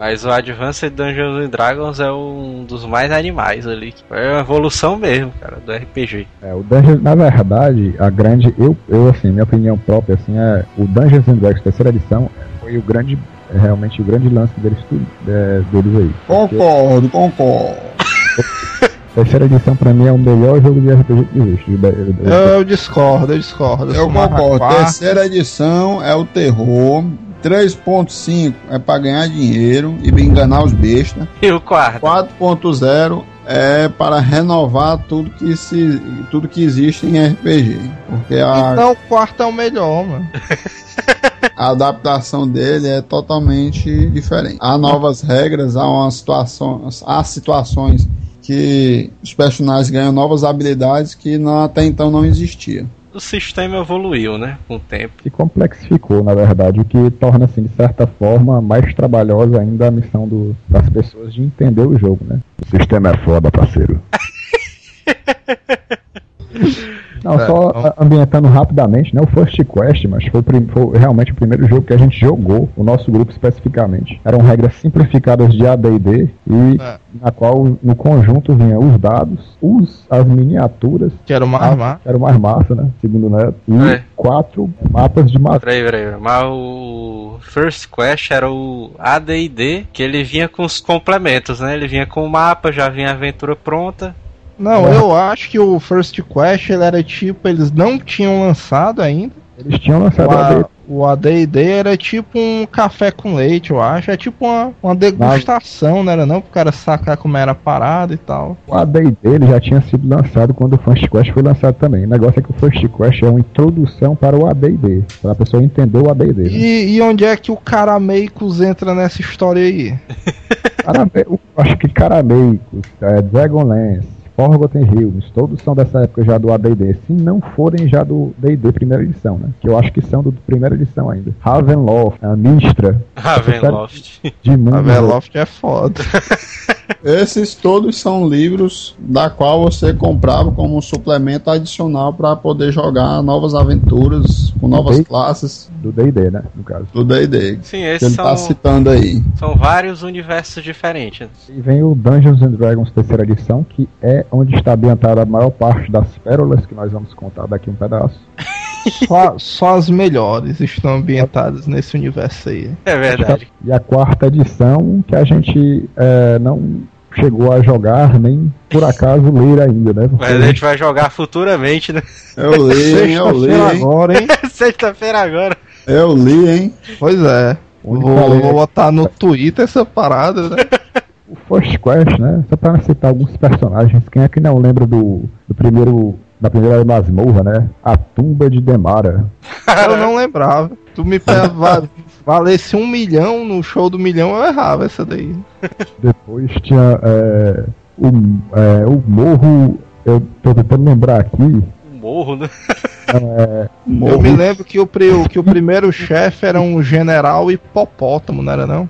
Mas o Advanced Dungeons and Dragons é um dos mais animais ali. É uma evolução mesmo, cara, do RPG. É, o Dungeons, na verdade, a grande, eu, eu assim, minha opinião própria, assim, é o Dungeons and Dragons terceira edição foi o grande, é realmente o grande lance deles, tudo, é, deles aí. Concordo, concordo. a terceira edição pra mim é o melhor jogo de RPG que existe. Eu, discordo, eu discordo. Eu concordo. Terceira edição é o terror. 3.5 é pra ganhar dinheiro e enganar os bestas. E o quarto? 4.0 é para renovar tudo que, se, tudo que existe em RPG. Porque a, Então o quarto é o melhor, mano. a adaptação dele é totalmente diferente. Há novas regras, há, uma situação, há situações que os personagens ganham novas habilidades que não- até então não existiam. O sistema evoluiu, né? Com o tempo. que complexificou, na verdade, o que torna, assim, de certa forma, mais trabalhosa ainda a missão do- das pessoas de entender o jogo, né? O sistema é foda, parceiro. Não, É, só então- ambientando rapidamente, né? O First Quest, mas foi, foi realmente o primeiro jogo que a gente jogou, o nosso grupo especificamente. Eram regras simplificadas de AD&D e É. na qual no conjunto vinha os dados, os, as miniaturas, Que era uma arma. era o mais massa, né? Segundo o Neto, e É. quatro mapas de mata. Peraí, peraí. Mas o First Quest era o AD&D, que ele vinha com os complementos, né? Ele vinha com o mapa, já vinha a aventura pronta. Não, eu acho que o First Quest ele era tipo, eles não tinham lançado ainda. Eles tinham lançado O a A- O AD&D era tipo um café com leite, eu acho. É tipo uma, uma degustação, não era não? Pro cara sacar como era a parada e tal. O AD&D ele já tinha sido lançado quando o First Quest foi lançado também. O negócio é que o First Quest é uma introdução para o AD&D, para a pessoa entender o AD&D. Né? E, e onde é que o Carameicos entra nessa história aí? Carame- eu acho que Carameicos, é, Dragonlance, Forgotten Realms, todos são dessa época já do AD&D, se não forem já do D&D primeira edição, né? Que eu acho que são do primeira edição ainda. Ravenloft, a Mistra, Ravenloft. de Mundo Veloft é foda. Esses todos são livros da qual você comprava como um suplemento adicional para poder jogar novas aventuras com novas classes do D&D, né? No caso. do D&D. Sim, esses ele tá são, citando aí. são vários universos diferentes. E vem o Dungeons and Dragons terceira edição, que é onde está ambientada a maior parte das pérolas que nós vamos contar daqui um pedaço. Só, só as melhores estão ambientadas nesse universo aí. É verdade. E a quarta edição, que a gente é, não chegou a jogar, nem por acaso ler ainda, né? Porque Mas a gente vai jogar futuramente, né? Eu li, hein? Eu hein? agora, hein? Sexta-feira agora. Eu li, hein? Pois é. Vou, vou botar no Twitter essa parada, né? o First Quest, né? Só para citar alguns personagens, quem é que não lembra do, do primeiro. Da primeira masmorra, né? A tumba de Demara. Eu não lembrava. Tu me valesse um milhão no show do milhão, eu errava essa daí. Depois tinha é, o, é, o morro, eu tô tentando lembrar aqui. Um morro, né? É, Eu me lembro que o, que o primeiro chefe era um general hipopótamo, não era não?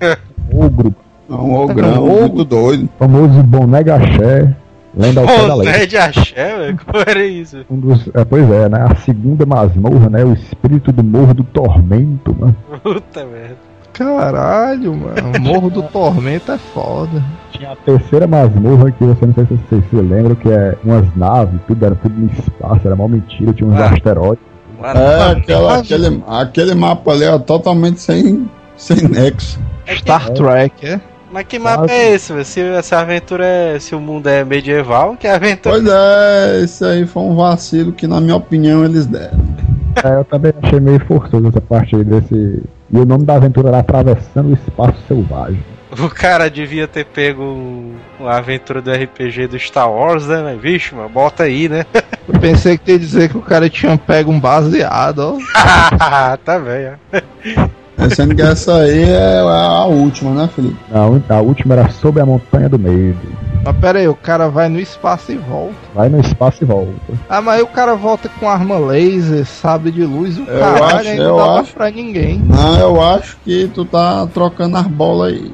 ogro, É um ogrão, Ogro. muito doido. famoso Boné Gaché, lenda ao pé da lei. De axé, velho. Como era isso? Um dos, é, pois é, né? A segunda masmorra, né? O espírito do morro do tormento, mano. Puta merda. Caralho, mano. Morro do Tormento é foda. Tinha a terceira masmorra que você não sei se vocês se lembram, que é umas naves, tudo era tudo no espaço, era mal mentira, tinha uns Ah. asteroides. É, aquela, aquele, aquele mapa ali é totalmente sem, sem nexo. Star Trek, é? Mas que mapa é esse, velho? Se essa aventura é. Se o mundo é medieval, que aventura. Pois é, esse aí foi um vacilo que, na minha opinião, eles deram. É, eu também achei meio forçoso essa parte aí desse. E o nome da aventura era Atravessando o Espaço Selvagem. O cara devia ter pego um- uma aventura do RPG do Star Wars, né? Mas, vixe, mano, bota aí, né? Eu pensei que ia dizer que o cara tinha pego um baseado, ó. tá velho. É, Sendo que essa aí é a última, né, Felipe? Não, a última era Sob a Montanha do Medo. Mas pera aí, o cara vai no espaço e volta. Vai no espaço e volta. Ah, mas aí o cara volta com arma laser, sabre de luz, o Eu caralho acho, ainda eu não dá acho. pra ninguém. Não, eu acho que tu tá trocando as bolas aí.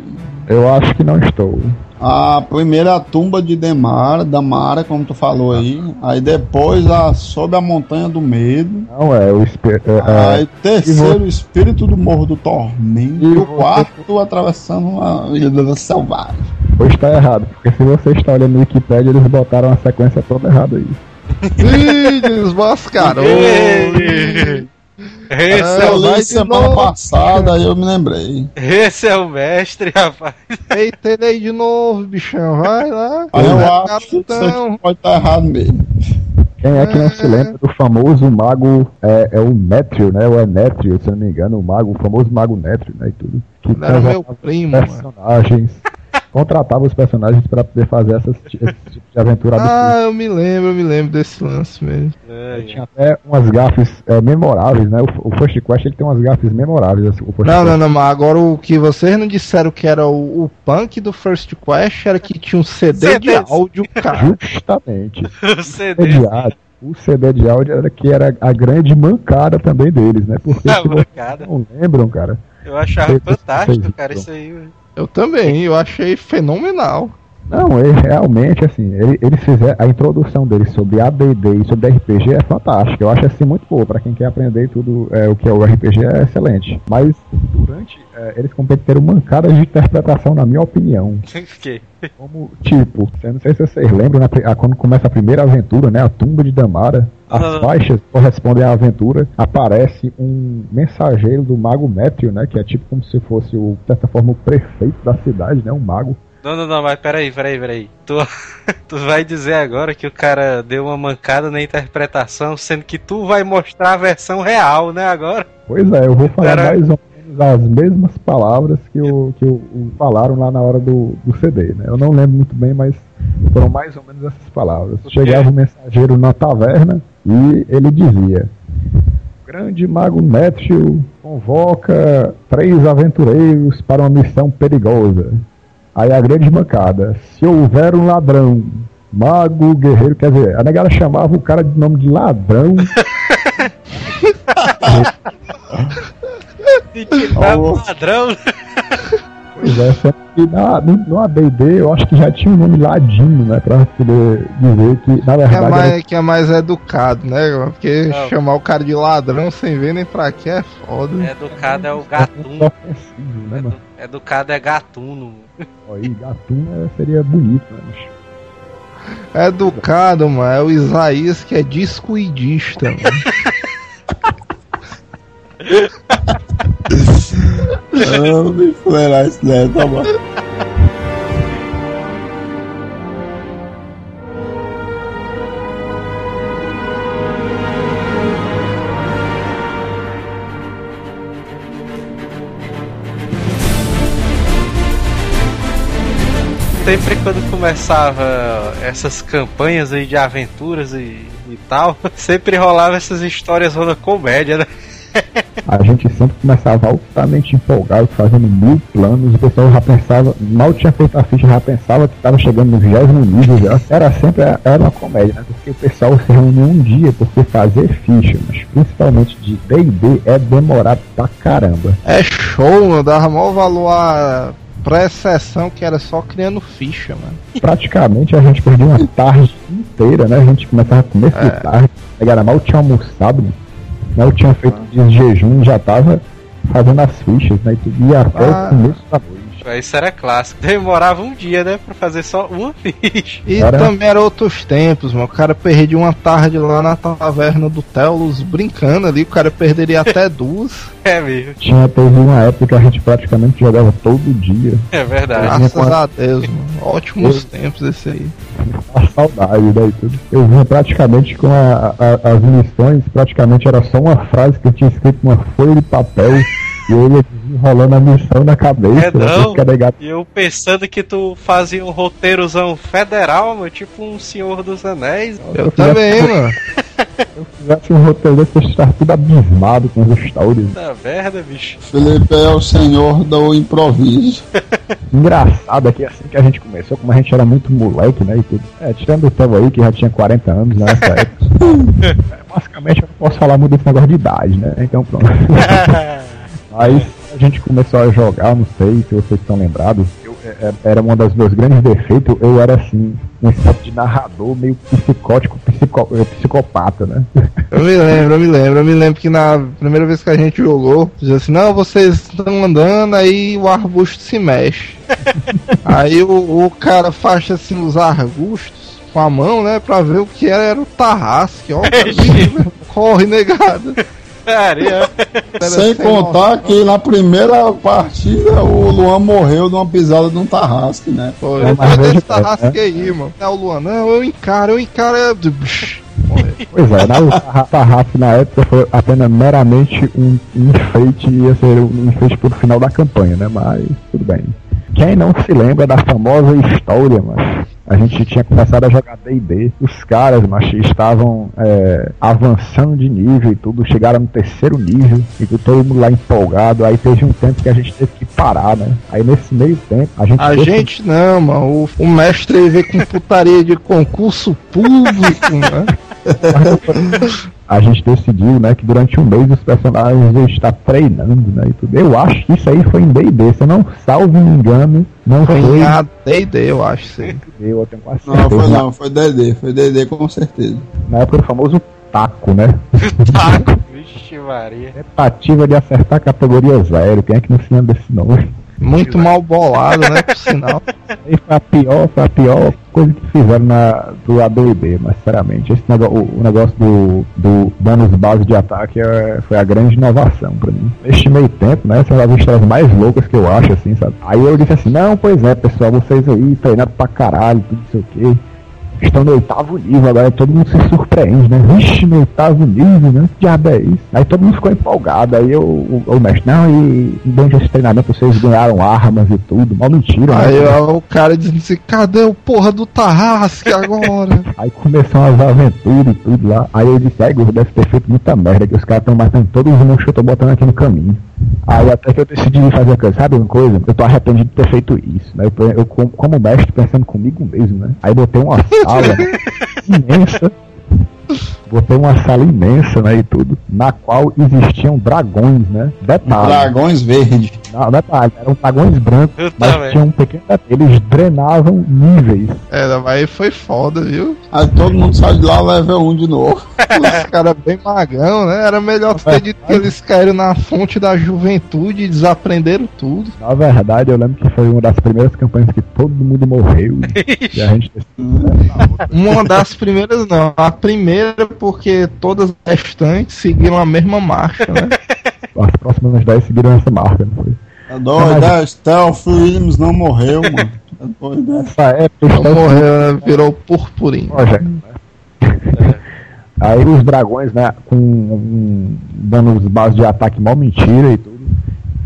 Eu acho que não estou. A primeira a tumba de Demara, da Mara, como tu falou aí. Aí depois a Sob a Montanha do Medo. Não é, o espe- é, é, Aí terceiro, o Espírito do Morro do Tormento. E o quarto, atravessando a Ilha Selvagem. Pois está errado, porque se você está olhando no Wikipedia, eles botaram a sequência toda errada aí. Ih, desmascarou. Esse, Ah, é o, de semana passada, aí eu me lembrei. esse é o mestre, rapaz. Eita, ele aí de novo, bichão. Vai lá. Aí eu Vai, acho que isso garotão. aqui pode estar errado mesmo. Quem é que não se lembra do famoso mago, é, é o Nétrio, né? Ou é Nétrio, se não me engano, o mago, o famoso mago Nétrio, né? E tudo. Que era meu primo, mano. Contratava os personagens para poder fazer essas, esse tipo de aventura. Ah, eu me lembro, eu me lembro desse lance mesmo. É, Tinha até umas gafes é, memoráveis, né? O, o First Quest ele tem umas gafes memoráveis. Assim, o First Não, Quest. não, não, mas agora o que vocês não disseram que era o, o punk do First Quest era que tinha um CD de áudio, cara. Justamente. o CD. CD de áudio, o CD de áudio era que era a grande mancada também deles, né? Porque se não lembram, cara, Eu achava fantástico, cara, isso aí. Eu também, eu achei fenomenal. Não, ele, realmente, assim, ele, eles fizeram a introdução deles sobre ADD e sobre RPG é fantástica. Eu acho assim muito boa para quem quer aprender tudo é, o que é o RPG é excelente. Mas durante é, eles cometeram mancadas de interpretação, na minha opinião. Fiquei. Como tipo, eu não sei se vocês lembram, né, a- quando começa a primeira aventura, né, a tumba de Damara. As Ah. faixas correspondem à aventura. Aparece um mensageiro do mago Métrio, né? Que é tipo como se fosse o, de certa forma, o prefeito da cidade, né? Um mago. Não, não, não, mas peraí, peraí, peraí. Tu, tu vai dizer agora que o cara deu uma mancada na interpretação, sendo que tu vai mostrar a versão real, né, agora? Pois é, eu vou falar Cara- mais ou menos as mesmas palavras que, o, que o, o- falaram lá na hora do, do CD, né? Eu não lembro muito bem, mas foram mais ou menos essas palavras. Chegava o mensageiro na taverna e ele dizia: Grande mago Nétio convoca três aventureiros para uma missão perigosa. Aí a grande mancada: se houver um ladrão, mago, guerreiro, quer dizer, a negada chamava o cara de nome de ladrão. E que tá ladrão. Pois é, só que na, no, ADD eu acho que já tinha o nome Ladino, né? Pra poder dizer que, na Que é, verdade, era mais, que é mais educado, né? Porque Não. chamar o cara de ladrão sem ver nem pra quê é foda. Educado é o gatuno. ofensivo, né, mano? Educado é gatuno. Aí, gatuno seria bonito, né? bicho? Educado, mano, é o Isaías que é discoidista, mano. Eu me fuleirar isso daí, tá bom. Sempre quando começava essas campanhas aí de aventuras e, e tal, sempre rolava essas histórias na comédia, né? a gente sempre começava altamente empolgado, fazendo mil planos, o pessoal já pensava, mal tinha feito a ficha, já pensava que estava chegando no vigésimo nível já. Era sempre era uma comédia, né? Porque o pessoal se reunia um dia, porque fazer ficha, mas principalmente de D&D é demorado pra caramba. É show, mano. Dava maior valor a pré-sessão que era só criando ficha, mano. Praticamente a gente perdia uma tarde inteira, né? A gente começava a comer de tarde, pegava mal tinha almoçado, né? mal tinha feito de jejum, já tava fazendo as fichas, né? E até Ah. o começo da noite. Isso era clássico. Demorava um dia, né? Pra fazer só uma ficha. E Era- também eram outros tempos, mano. O cara perdia uma tarde lá na taverna do Telos brincando ali, o cara perderia até duas. É mesmo. Tinha, teve uma época que a gente praticamente jogava todo dia. É verdade. Graças a Deus, mano. Ótimos tempos esse aí. A saudade daí tudo. Eu vinha praticamente com a- a- as missões, praticamente era só uma frase que eu tinha escrito numa folha de papel e eu ia desenrolando a missão na cabeça. É, né? não. E eu pensando que tu fazia um roteirozão federal, meu, tipo um Senhor dos Anéis. Eu também, mano. Se eu fizesse um roteiro desse, eu estar tudo abismado com os stories. Puta merda, bicho. Felipe é o senhor do improviso. Engraçado é que assim que a gente começou, como a gente era muito moleque, né, e tudo. É, tirando o Theo aí, que já tinha 40 anos né, nessa época. é, basicamente eu não posso falar muito desse negócio de idade, né, então pronto. Aí a gente começou a jogar, não sei se vocês estão lembrados, eu, é, é, era um dos meus grandes defeitos, eu era assim, um espécie de narrador meio psicótico, psico, é, psicopata, né? Eu me lembro, eu me lembro, eu me lembro que na primeira vez que a gente jogou, dizia assim, não, vocês estão andando, aí o arbusto se mexe. aí o, o cara faz assim os arbustos com a mão, né, pra ver o que era, era o tarrasque, ó. Corre, negado. Sem sem contar que na primeira partida o Luan morreu numa pisada de um tarrasque, né? Foi, É, mas desse bem, tarrasque aí, mano. É o Luan, não, eu encaro, eu encaro. Pois é, né, o tarra- tarrafo na época foi apenas meramente um um enfeite, ia ser um enfeite pro final da campanha, né? Mas tudo bem. Quem não se lembra da famosa história, mas a gente tinha começado a jogar D&D, os caras, mas estavam é, avançando de nível e tudo, chegaram no terceiro nível e todo mundo lá empolgado, aí teve um tempo que a gente teve que parar, né? Aí nesse meio tempo a gente A gente não, mano. O, o mestre veio com putaria de concurso público, né? a gente decidiu, né, que durante um mês os personagens iam estar treinando, né, e tudo. Eu acho que isso aí foi em D&D, se eu não salvo me engano, não Foi foi em AD&D, eu acho, sim. eu tenho quase Não, foi não, foi DD, foi DD com certeza. Na época do famoso taco, né, Taco. Vixe, Maria. tentativa de acertar a categoria zero, quem é que não se lembra desse nome? Muito mal bolado, né? Por sinal. Aí foi a pior, foi a pior coisa que fizeram na, do AD&D, mas sinceramente, esse negócio, o, o negócio do, do bônus base de ataque é- foi a grande inovação pra mim. Neste meio tempo, né, são as histórias mais loucas que eu acho, assim, sabe? Aí eu disse assim, não, pois é, pessoal, vocês aí treinando pra caralho, tudo não sei o quê. Estão no oitavo nível, agora todo mundo se surpreende, né? Vixe, no oitavo nível, né? Que diabo é isso? Aí todo mundo ficou empolgado, aí eu, o, o mestre, não, e durante esse treinamento vocês ganharam armas e tudo, mal mentira, né? Aí ó, o cara diz assim, cadê o porra do Tarrasque agora? Aí começou as aventuras e tudo lá. Aí eu disse, ai, Gordo, deve ter feito muita merda, que os caras estão matando todos os monstros que eu tô botando aqui no caminho. Aí até que eu decidi fazer uma coisa, sabe uma coisa? Eu tô arrependido de ter feito isso, né? Eu, eu como, como mestre, pensando comigo mesmo, né? Aí botei uma sala imensa. Botei uma sala imensa, né, e tudo, na qual existiam dragões, né? Detalhe. Dragões verdes. Não, detalhe, eram dragões brancos, Eu mas também. tinha um pequeno detalhe, eles drenavam níveis. É, mas aí foi foda, viu? Aí todo mundo sai de lá level 1 de novo. Os caras bem magão, né? Era melhor ter dito que eles caíram na fonte da juventude e desaprenderam tudo. Na verdade, eu lembro que foi uma das primeiras campanhas que todo mundo morreu. e a gente Uma das primeiras não, a primeira porque todas as restantes seguiram a mesma marcha, né? as próximas 10 seguiram essa marca, não foi? Tá doido, é, Stealth Williams não morreu, mano. Tá doido, é? Nessa época, Não estava morreu, né? virou purpurinho. né? Aí os dragões, né, com um bônus base de ataque mal mentira e tudo,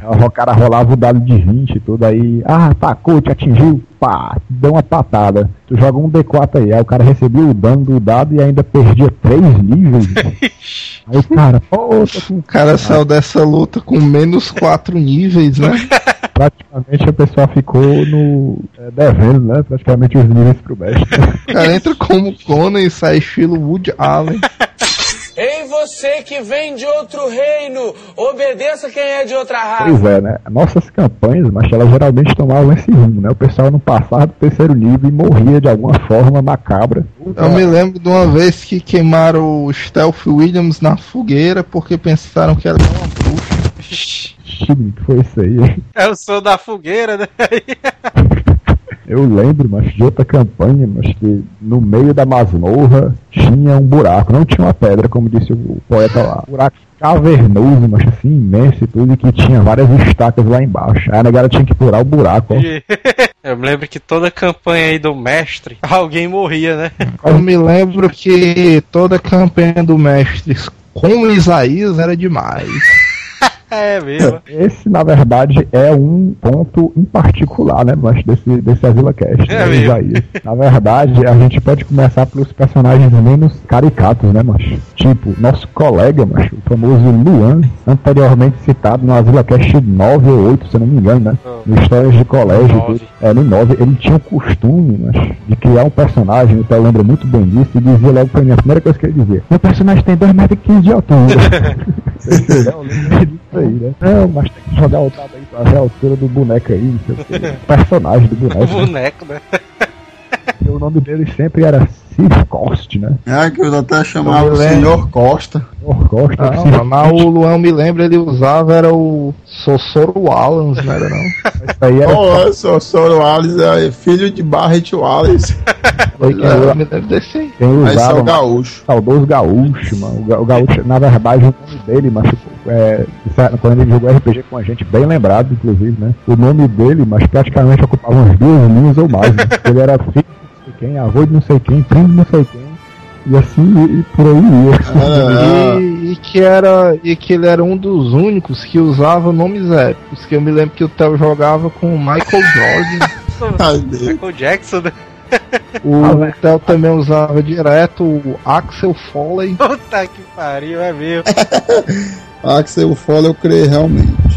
O cara rolava o dado de 20 e tudo aí. Ah, tacou, te atingiu. Pá, deu uma patada. Tu joga um D4 aí. Aí o cara recebia o dano do dado e ainda perdia 3 níveis. aí o cara, pô, com O cara saiu dessa luta com menos 4 níveis, né? praticamente a pessoa ficou no. É, devendo, né? Praticamente os níveis pro mestre. O cara entra como Conan e sai estilo Woody Allen. Ei, você que vem de outro reino, obedeça quem é de outra raça. Pois é, né? Nossas campanhas, mas elas geralmente tomavam esse rumo, né? O pessoal não passava do terceiro nível e morria de alguma forma macabra. Eu me lembro de uma vez que queimaram o Stealth Williams na fogueira porque pensaram que era uma bruxa. Xiii, que foi isso aí? É o som da fogueira, né? Eu lembro, mas de outra campanha, mas que no meio da masmorra tinha um buraco, não tinha uma pedra, como disse o poeta lá. Um buraco cavernoso, mas assim, imenso e tudo, e que tinha várias estacas lá embaixo. Aí a negada tinha que furar o buraco, ó. Eu me lembro que toda campanha aí do mestre, alguém morria, né? Eu me lembro que toda campanha do mestre com Isaías era demais. É mesmo. Esse, na verdade, é um ponto em particular, né, mas desse, desse Azila Cast, É né, mesmo. Isaías. Na verdade, a gente pode começar pelos personagens menos caricatos, né, macho? Tipo, nosso colega, macho, o famoso Luan, anteriormente citado no Azila Cast 9 ou 8, se eu não me engano, né? Oh. No Histórias de Colégio. Nove. tudo. É, no 9, ele tinha o costume, macho, de criar um personagem, o Theo lembra muito bem disso, e dizia logo pra mim, a primeira coisa que ele dizia, meu personagem tem 2,15 metros 15 de altura. Aí, né? Não, mas tem que jogar o dado aí pra ver a altura do boneco aí, não sei o quê. Personagem do O boneco. né? boneco, né? E o nome dele sempre era Steve Cost, né? É que eu até chamava Eu o senhor Costa. Senhor Costa. Não, mas o Luan me lembra, ele usava era o Sossoro Wallans, não era não? Isso aí era Oh, eu sou o Soro Wallace, é filho de Barrett Wallace. Foi que eu me lembro desse aí. quem usava. sou o mano. gaúcho. Saudoso Gaúcho, mano. O Ga- O Gaúcho, na verdade, o nome dele, mas é, é- quando ele jogou RPG com a gente, bem lembrado, inclusive, né? O nome dele, mas praticamente ocupava umas duas linhas ou mais, né? Ele era filho quem, avô de não sei quem, primo de não sei quem. E assim, e, e por aí ia. Ah, E, e que era e que ele era um dos únicos que usava nomes épicos. Que eu me lembro que o Theo jogava com o Michael Jordan. Michael Jackson, né? O Theo também usava direto o Axel Foley. Puta que pariu, é mesmo. Axel Foley eu creio realmente.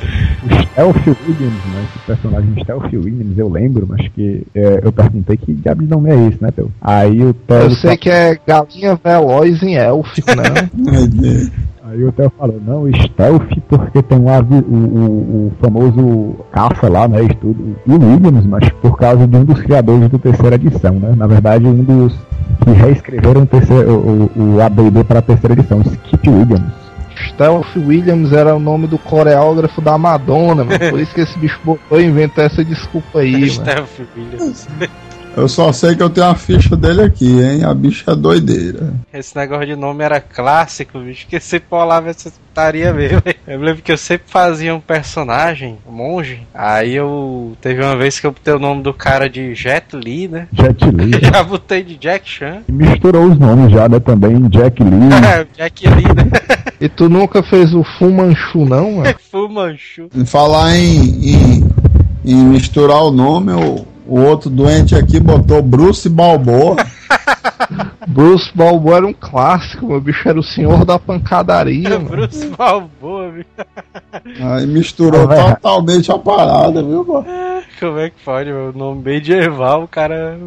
O Stealth Williams, né? Esse personagem Stealth Williams, eu lembro, mas que é, eu perguntei que diabo de nome é esse, né, Theo? Aí o Theo. Eu sei que é galinha veloz em élfico, né? Deus. Aí o Theo falou, não, stealth porque tem um avi- o, o, o famoso caça lá, né, e tudo. E o Williams, mas por causa de um dos criadores do terceira edição, né? Na verdade, um dos que reescreveram o, terceiro, o, o AD&D para a terceira edição, Skip Williams. Stealth Williams era o nome do coreógrafo da Madonna, mano. Por isso que esse bicho botou e inventou essa desculpa aí, mano. Steph Williams. Eu só sei que eu tenho a ficha dele aqui, hein? A bicha é doideira. Esse negócio de nome era clássico, bicho, que sempre rolava essa putaria mesmo. Eu me lembro que eu sempre fazia um personagem, um monge. Aí eu. Teve uma vez que eu botei o nome do cara de Jet Li, né? Jet Li. Já botei de Jack Chan. E misturou os nomes já, né, também, Jack Lee. Jack Lee, né? E tu nunca fez o Fu Manchu, não, mano? Fu Manchu. Em falar em, em, em misturar o nome, o, o outro doente aqui botou Bruce Balboa. Bruce Balboa era um clássico, meu bicho era o senhor da pancadaria, mano. Bruce Balboa, bicho. Aí misturou Ah, totalmente a parada, viu, pô? Como é que pode, meu? Nome medieval, o cara.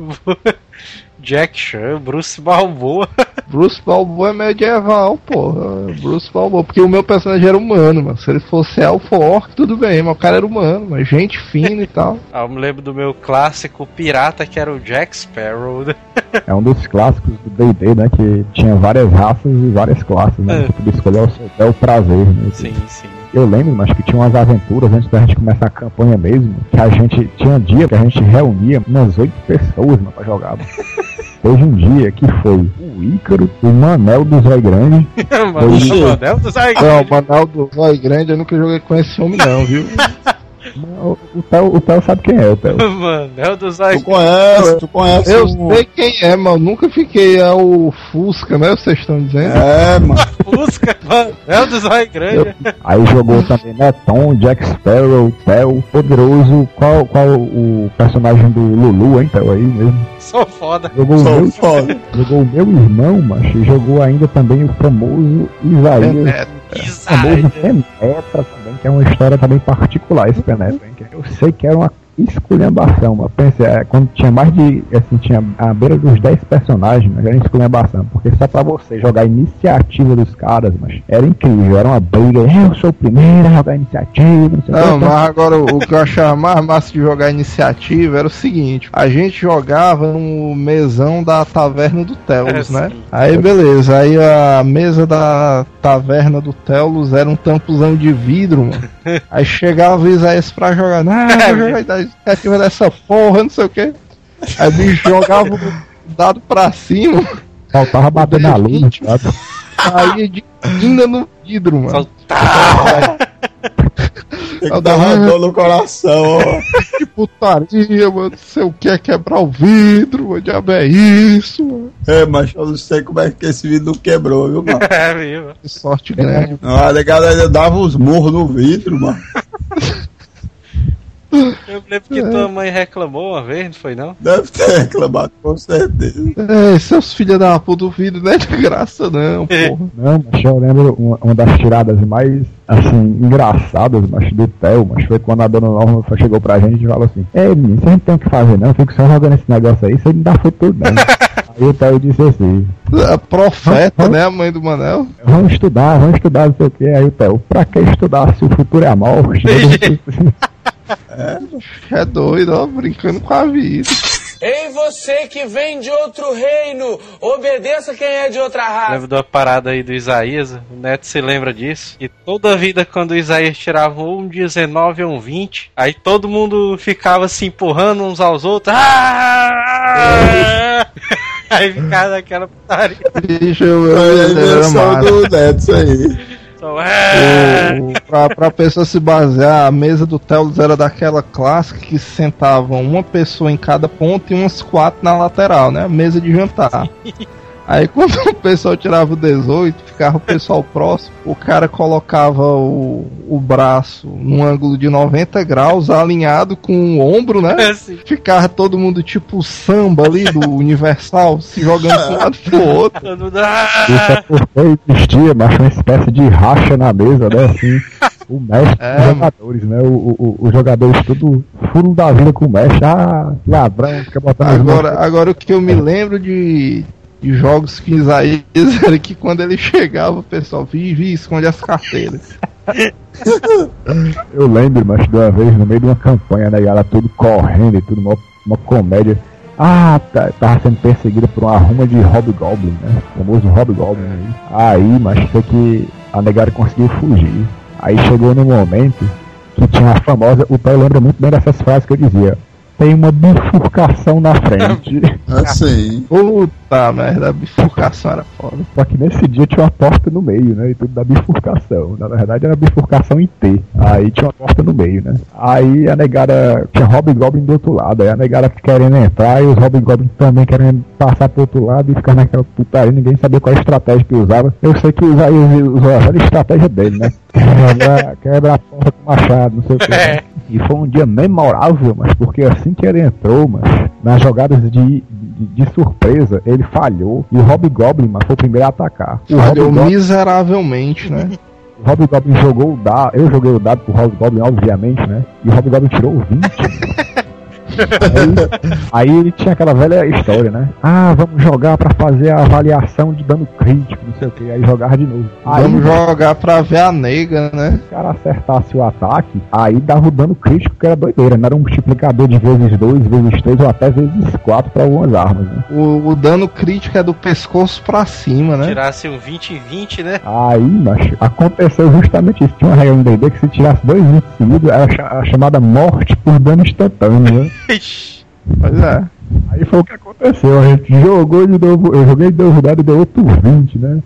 Jack Chan, Bruce Balboa. Bruce Balboa é medieval, porra. Bruce Balboa, porque o meu personagem era humano, mano. Se ele fosse elfo orc, tudo bem, mas o cara era humano, mas gente fina e tal. Ah, eu me lembro do meu clássico pirata que era o Jack Sparrow. né? É um dos clássicos do D&D, né, que tinha várias raças e várias classes, né? É. Que tu podia escolher o seu bel prazer, né? Sim, sim. Eu lembro, mas que tinha umas aventuras antes da gente começar a campanha mesmo, que a gente tinha um dia que a gente reunia umas oito pessoas mano, pra jogar. mano. Teve um dia que foi o Ícaro, o Manel do Zói Grande, Mano, o Manel do Zóio Não, o Manal do Zóio Grande, eu nunca joguei com esse homem, não, viu? O, o, Theo, o Theo sabe quem é, o Theo. Mano, é o dos. Tu conhece, tu conhece Eu o... sei quem é, eu nunca fiquei. É o Fusca, né? Vocês estão dizendo? É, mano. Fusca, mano. É o dos olhos grandes. Aí jogou também, né? Tom, Jack Sparrow, Theo, Poderoso. Qual, qual o personagem do Lulu, hein, Theo? Aí mesmo. Sou foda. Jogou o, Sou meu, foda. jogou o meu irmão, mas jogou ainda também o famoso Isaías. Penetra. famoso Penetra que é uma história também particular esse Penetra, hein? Eu sei que era uma esculhambação, mas pense, é, quando tinha mais de, assim, tinha a beira dos 10 personagens, mas era esculhambação, porque só pra você jogar a iniciativa dos caras, mas era incrível, era uma briga, eu sou o primeiro a jogar a iniciativa, não Não, que, mas agora o que eu achava mais massa de jogar iniciativa era o seguinte: a gente jogava no mesão da taverna do Telos, É, né? sim. Aí beleza, aí a mesa da taverna do Telos era um tampuzão de vidro, mano. Aí chegava o Isaías pra jogar, não, eu vou jogar iniciativa dessa porra, não sei o que. Aí bicho jogava o dado pra cima, faltava bater na luz, sabe? aí de quina no vidro, mano. Tem que dar uma dor no coração, ó. Que putaria, mano. Não sei o que é quebrar o vidro, mano. Diabo é isso, mano. É, mas eu não sei como é que esse vidro não quebrou, viu, mano? É, viu? Que sorte grande. Não, a negada ainda dava uns murros no vidro, mano. Eu lembro que tua mãe reclamou uma vez, não foi não? Deve ter reclamado, com certeza. É, seus filhos da puta do vidro não é de graça, não, porra. Não, mas eu lembro uma, uma das tiradas mais, assim, engraçadas, mas do Theo, mas foi quando a dona Norma chegou pra gente e falou assim, Ei, menino, você não tem o que fazer não, fica só jogando esse negócio aí, você não dá foi tudo não. aí o Theo disse assim, A profeta, né, a mãe do Manel? vamos estudar, vamos estudar, não sei o que. Aí o Theo, pra que estudar se o futuro é a morte? É doido, ó, brincando com a vida. Ei, você que vem de outro reino, obedeça quem é de outra raça. Lembro uma parada aí do Isaías, o Neto se lembra disso. E toda vida quando o Isaías tirava um 19 ou um 20, aí todo mundo ficava se empurrando uns aos outros. Ah! Aí ficava naquela putaria. Bicho, eu, a eu, do Neto, isso aí. Só, ah! O- pra, pra pessoa se basear, a mesa do Telos era daquela clássica que sentavam uma pessoa em cada ponto e umas quatro na lateral, né? Mesa de jantar. Aí quando o pessoal tirava o 18, ficava o pessoal próximo, o cara colocava o, o braço num ângulo de 90 graus, alinhado com o ombro, né? Assim. Ficava todo mundo tipo samba ali do Universal, se jogando de um lado pro outro. Mundo, Isso ah! é porque existia, mas uma espécie de racha na mesa, né? Assim, o mestre É, dos jogadores, né? O, o, o- os jogadores tudo furo da vida com o mestre. Ah, ladrão, fica botando Agora, agora o que eu me lembro de, de jogos que Isaías era que quando ele chegava, o pessoal vive e esconde as carteiras. Eu lembro, mas de uma vez no meio de uma campanha, né? Ela tudo correndo e tudo, uma, uma comédia. Ah, tá, tava sendo perseguida por uma ruma de Hobgoblin, né? O famoso Hobgoblin aí. Aí, mas foi que a negada conseguiu fugir. Aí chegou no momento que tinha a famosa. O pai lembra muito bem dessas frases que eu dizia. Tem uma bifurcação na frente. Assim. Puta merda, a bifurcação era foda. Só que nesse dia tinha uma porta no meio, né? E tudo da bifurcação. Na verdade era bifurcação em T. Aí tinha uma porta no meio, né? Aí a negada tinha Hobgoblin do outro lado. Aí a negada querendo entrar e os Hobgoblins também querendo passar pro outro lado e ficar naquela putaria. Ninguém sabia qual a estratégia que usava. Eu sei que Isaías usou a estratégia dele, né? Quebra, quebra a porta com machado, não sei o que. né? E foi um dia memorável, mas porque assim que ele entrou, mas nas jogadas de, de, de surpresa, ele falhou. E o Hobgoblin, mas foi o primeiro a atacar. O Falhou Hobgoblin, miseravelmente, né? o Hobgoblin jogou o dado. Eu joguei o dado pro Hobgoblin, obviamente, né? E o Hobgoblin tirou o 20. Aí, aí ele tinha aquela velha história, né? Ah, vamos jogar pra fazer a avaliação de dano crítico, não sei o que. Aí jogava de novo. Aí, Vamos jogar pra ver a nega, né? se o cara acertasse o ataque, aí dava o dano crítico, que era doideira, não era um multiplicador de vezes 2, vezes 3 ou até vezes 4 pra algumas armas, né? O, o dano crítico é do pescoço pra cima, né? Tirasse um 20 e 20, né? Aí, macho, aconteceu justamente isso. Tinha uma regra no D&D que se tirasse dois 20 seguidos, era chamada morte por dano instantâneo, né? Pois é. Aí foi o que aconteceu, a gente jogou de novo, eu joguei de novo o dado e deu outro 20, né?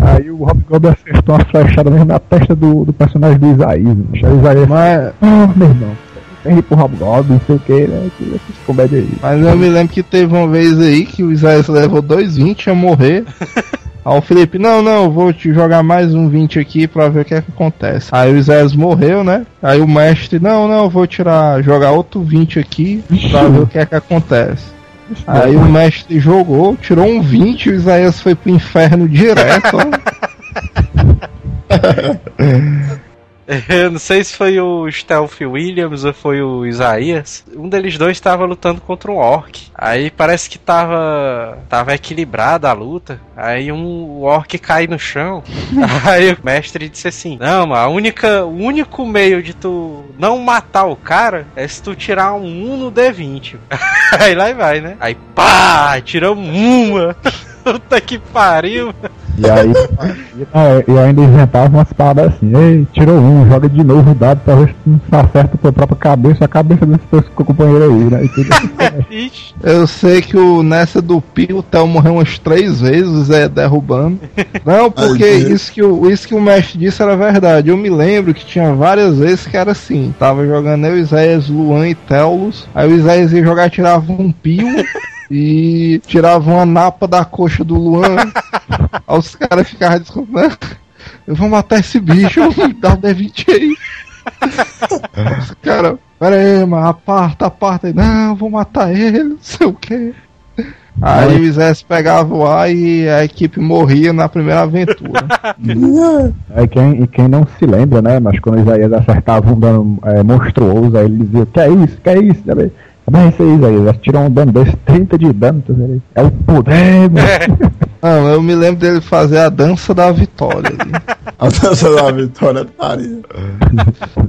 Aí o Rob Goblin acertou uma flechada mesmo na testa do, do personagem do Isaías. Aí o Isaías, Mas, ah, meu irmão, tem pro Rob Goblin, não sei o que, né? Que essas comédias aí. mas eu me lembro que teve uma vez aí que o Isaías levou 2,20 a morrer. Aí o Felipe, não, não, vou te jogar mais um 20 aqui pra ver o que é que acontece. Aí o Isaías morreu, né? Aí o mestre, não, não, vou tirar, jogar outro 20 aqui pra ver o que é que acontece. Aí o mestre jogou, tirou um 20 e o Isaías foi pro inferno direto. Eu não sei se foi o Stealth Williams ou foi o Isaías. Um deles dois estava lutando contra um orc. Aí parece que tava tava equilibrada a luta. Aí um orc cai no chão. Aí o mestre disse assim: "Não, a única o único meio de tu não matar o cara é se tu tirar um 1 no D20". Aí lá vai, né? Aí pá, tiramos uma. Puta que pariu. E aí, eu ainda inventava umas paradas assim, ei, tirou um, joga de novo o dado pra ver se não acerta com a própria cabeça, a cabeça desse teu companheiro aí, né? E tudo Ixi. Eu sei que o, nessa do Pio, o Theo morreu umas três vezes, o Zé derrubando. Não, porque Ai, isso que, o, isso que o mestre disse era verdade. Eu me lembro que tinha várias vezes que era assim. Tava jogando eu, Isaías, Luan e Telos. Aí o Isaías ia jogar, tirava um Pio. E tirava uma napa da coxa do Luan. Aí os caras ficavam descontando. Eu vou matar esse bicho, dá um D20 aí. Os caras, pera aí, mano, aparta, aparta aí. Não, eu vou matar ele, não sei o que. Aí o Isés pegava o ar e a equipe morria na primeira aventura. É, quem, e quem não se lembra, né? Mas quando Isaías acertava um dano é, monstruoso, aí ele dizia, que é isso, que é isso, sabe? Mas isso aí, Isaías, tirou um dano desse, 30 de dano, tá vendo? É o poder, mano. Não, eu me lembro dele fazer a dança da vitória. ali. A dança da vitória estaria.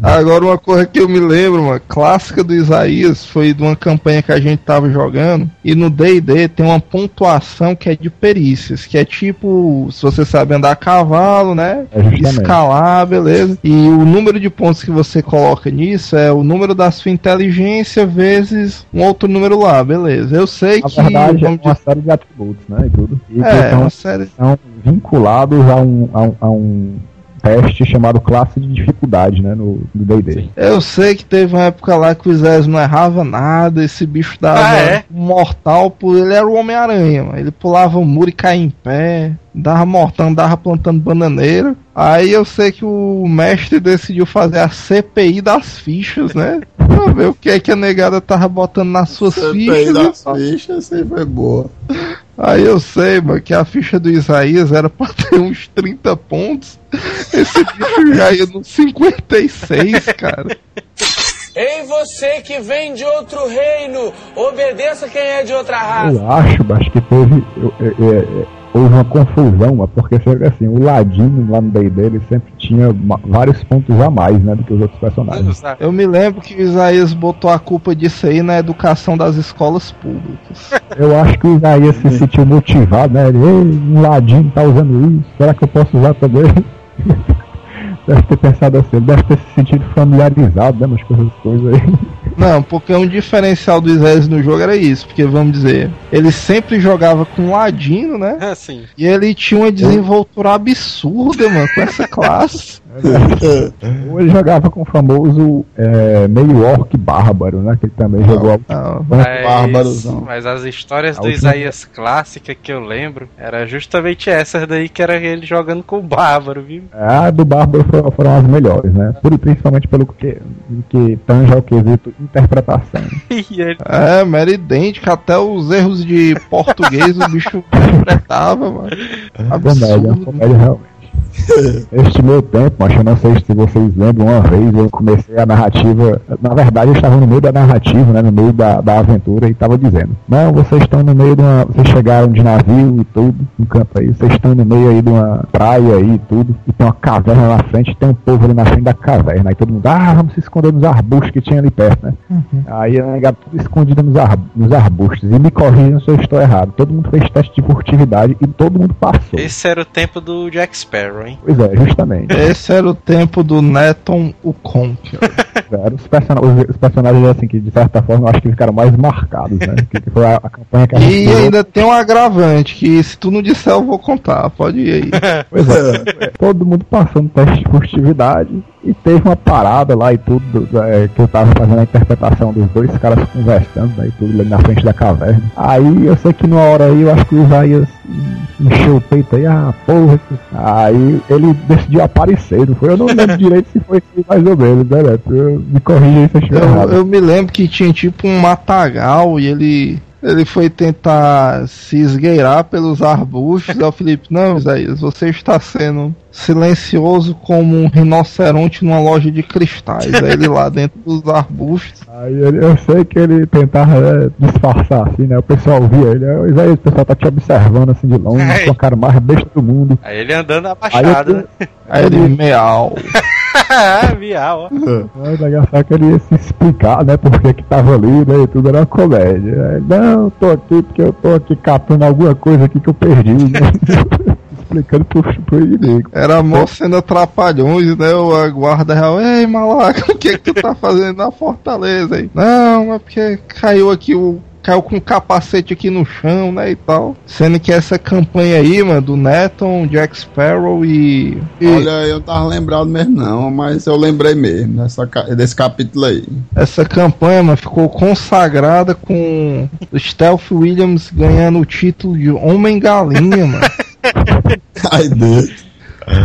Agora uma coisa que eu me lembro, uma clássica do Isaías, foi de uma campanha que a gente tava jogando, e no D&D tem uma pontuação que é de perícias, que é tipo, se você sabe andar a cavalo, né? É. Escalar, beleza. E o número de pontos que você coloca nisso é o número da sua inteligência vezes um outro número lá, beleza. Eu sei Na que verdade, é uma série de atributos, né? E tudo. E que É, são, uma série. são vinculados a um, a, um, a um teste chamado classe de dificuldade, né? No D&D. Eu sei que teve uma época lá que o Zé não errava nada, esse bicho dava Ah, é? mortal, por ele era o Homem-Aranha, mano. ele pulava o muro e caía em pé, dava mortão, dava plantando bananeira. Aí eu sei que o mestre decidiu fazer a CPI das fichas, né? Pra ver o que é que a negada tava botando nas suas CPI fichas. das fichas sempre foi boa. Aí eu sei, mano, que a ficha do Isaías era pra ter uns 30 pontos. Esse bicho já ia no 56, cara. Ei, você que vem de outro reino, obedeça quem é de outra raça. Eu acho, acho que teve. eu- é, é, é, houve uma confusão, mas porque sempre assim, o Ladino lá no D&D ele sempre tinha vários pontos a mais, né? Do que os outros personagens. Eu me lembro que o Isaías botou a culpa disso aí na educação das escolas públicas. Eu acho que o Isaías se sentiu motivado, né? Ele, Ei, um Ladino tá usando isso, será que eu posso usar também? deve ter pensado assim, ele deve ter se sentido familiarizado, né? Mas com essas coisas aí. Não, porque um diferencial do Isaías no jogo era isso, porque vamos dizer, ele sempre jogava com ladino, né? Assim. E ele tinha uma desenvoltura absurda, mano, com essa classe. Ou ele jogava com o famoso é, meio orc bárbaro, né? Que ele também jogou. Não, Bárbarozão. Mas, mas as histórias A do última- Isaías clássica que eu lembro era justamente essas daí que era ele jogando com o Bárbaro, viu? A do Bárbaro foram, foram as melhores, né? Por, principalmente pelo que, que tange ao quesito interpretação. Ele É, mas era idêntico, até os erros de português o bicho interpretava, mano. Comédia, Absurdo. comédia realmente. Este meu tempo, mas eu não sei se vocês lembram, uma vez eu comecei a narrativa. Na verdade, eu estava no meio da narrativa, né? No meio da, da aventura, e estava dizendo: Não, vocês estão no meio de uma. Vocês chegaram de navio e tudo, no campo aí, vocês estão no meio aí de uma praia aí e tudo, e tem uma caverna na frente, tem um povo ali na frente da caverna. Aí todo mundo, ah, vamos se esconder nos arbustos que tinha ali perto, né? Aí a negada tudo escondida nos, ar- nos arbustos. E me corrijam se eu estou errado. Todo mundo fez teste de furtividade e todo mundo passou. Esse era o tempo do Jack Sparrow, hein? hein? Pois é, justamente. Esse era o tempo do Neton o Conqueror. Os, person os, personagens assim que de certa forma eu acho que ficaram mais marcados, né? Que, que foi a, a campanha que a gente E ainda tem um agravante, que se tu não disser eu vou contar, pode ir aí. Pois é, todo mundo passando teste de furtividade e teve uma parada lá e tudo, é, que eu tava fazendo a interpretação dos dois caras conversando né, e tudo ali na frente da caverna. Aí eu sei que numa hora aí eu acho que o Isaías encheu o peito aí, ah, porra. Aí ele decidiu aparecer, não foi? Eu não lembro direito se foi assim, mais ou menos, né, Neto? Eu- Me corrija aí se eu estiver Eu, errado. eu me lembro que tinha tipo um matagal e ele. Ele foi tentar se esgueirar pelos arbustos. Aí o Felipe, não, Isaías, você está sendo silencioso como um rinoceronte numa loja de cristais. Aí ele lá dentro dos arbustos. Aí ele- eu sei que ele tentava né, disfarçar assim, né? O pessoal via ele, "Ô, Isaías, o pessoal tá te observando assim de longe, com a cara mais besta do mundo. Aí ele andando Aí abaixado, eu, né? Aí ele, meau. Ah, Miau, ó. Mas o negócio é que ele ia se explicar, né? Porque que tava ali, né? E tudo era uma comédia. Aí, não, tô aqui porque eu tô aqui catando alguma coisa aqui que eu perdi, né? Explicando pro, pro inimigo. Era mó sendo atrapalhões, né? O a guarda real, ei, malaca, o que que tu tá fazendo na fortaleza aí? Não, é porque caiu aqui o. Caiu com o capacete aqui no chão, né? E tal. Sendo que essa campanha aí, mano, do Neton, Jack Sparrow e. e Olha, eu tava lembrado mesmo não, mas eu lembrei mesmo dessa, desse capítulo aí. essa campanha, mano, ficou consagrada com o Stealth Williams ganhando o título de Homem Galinha, mano. Ai, Deus.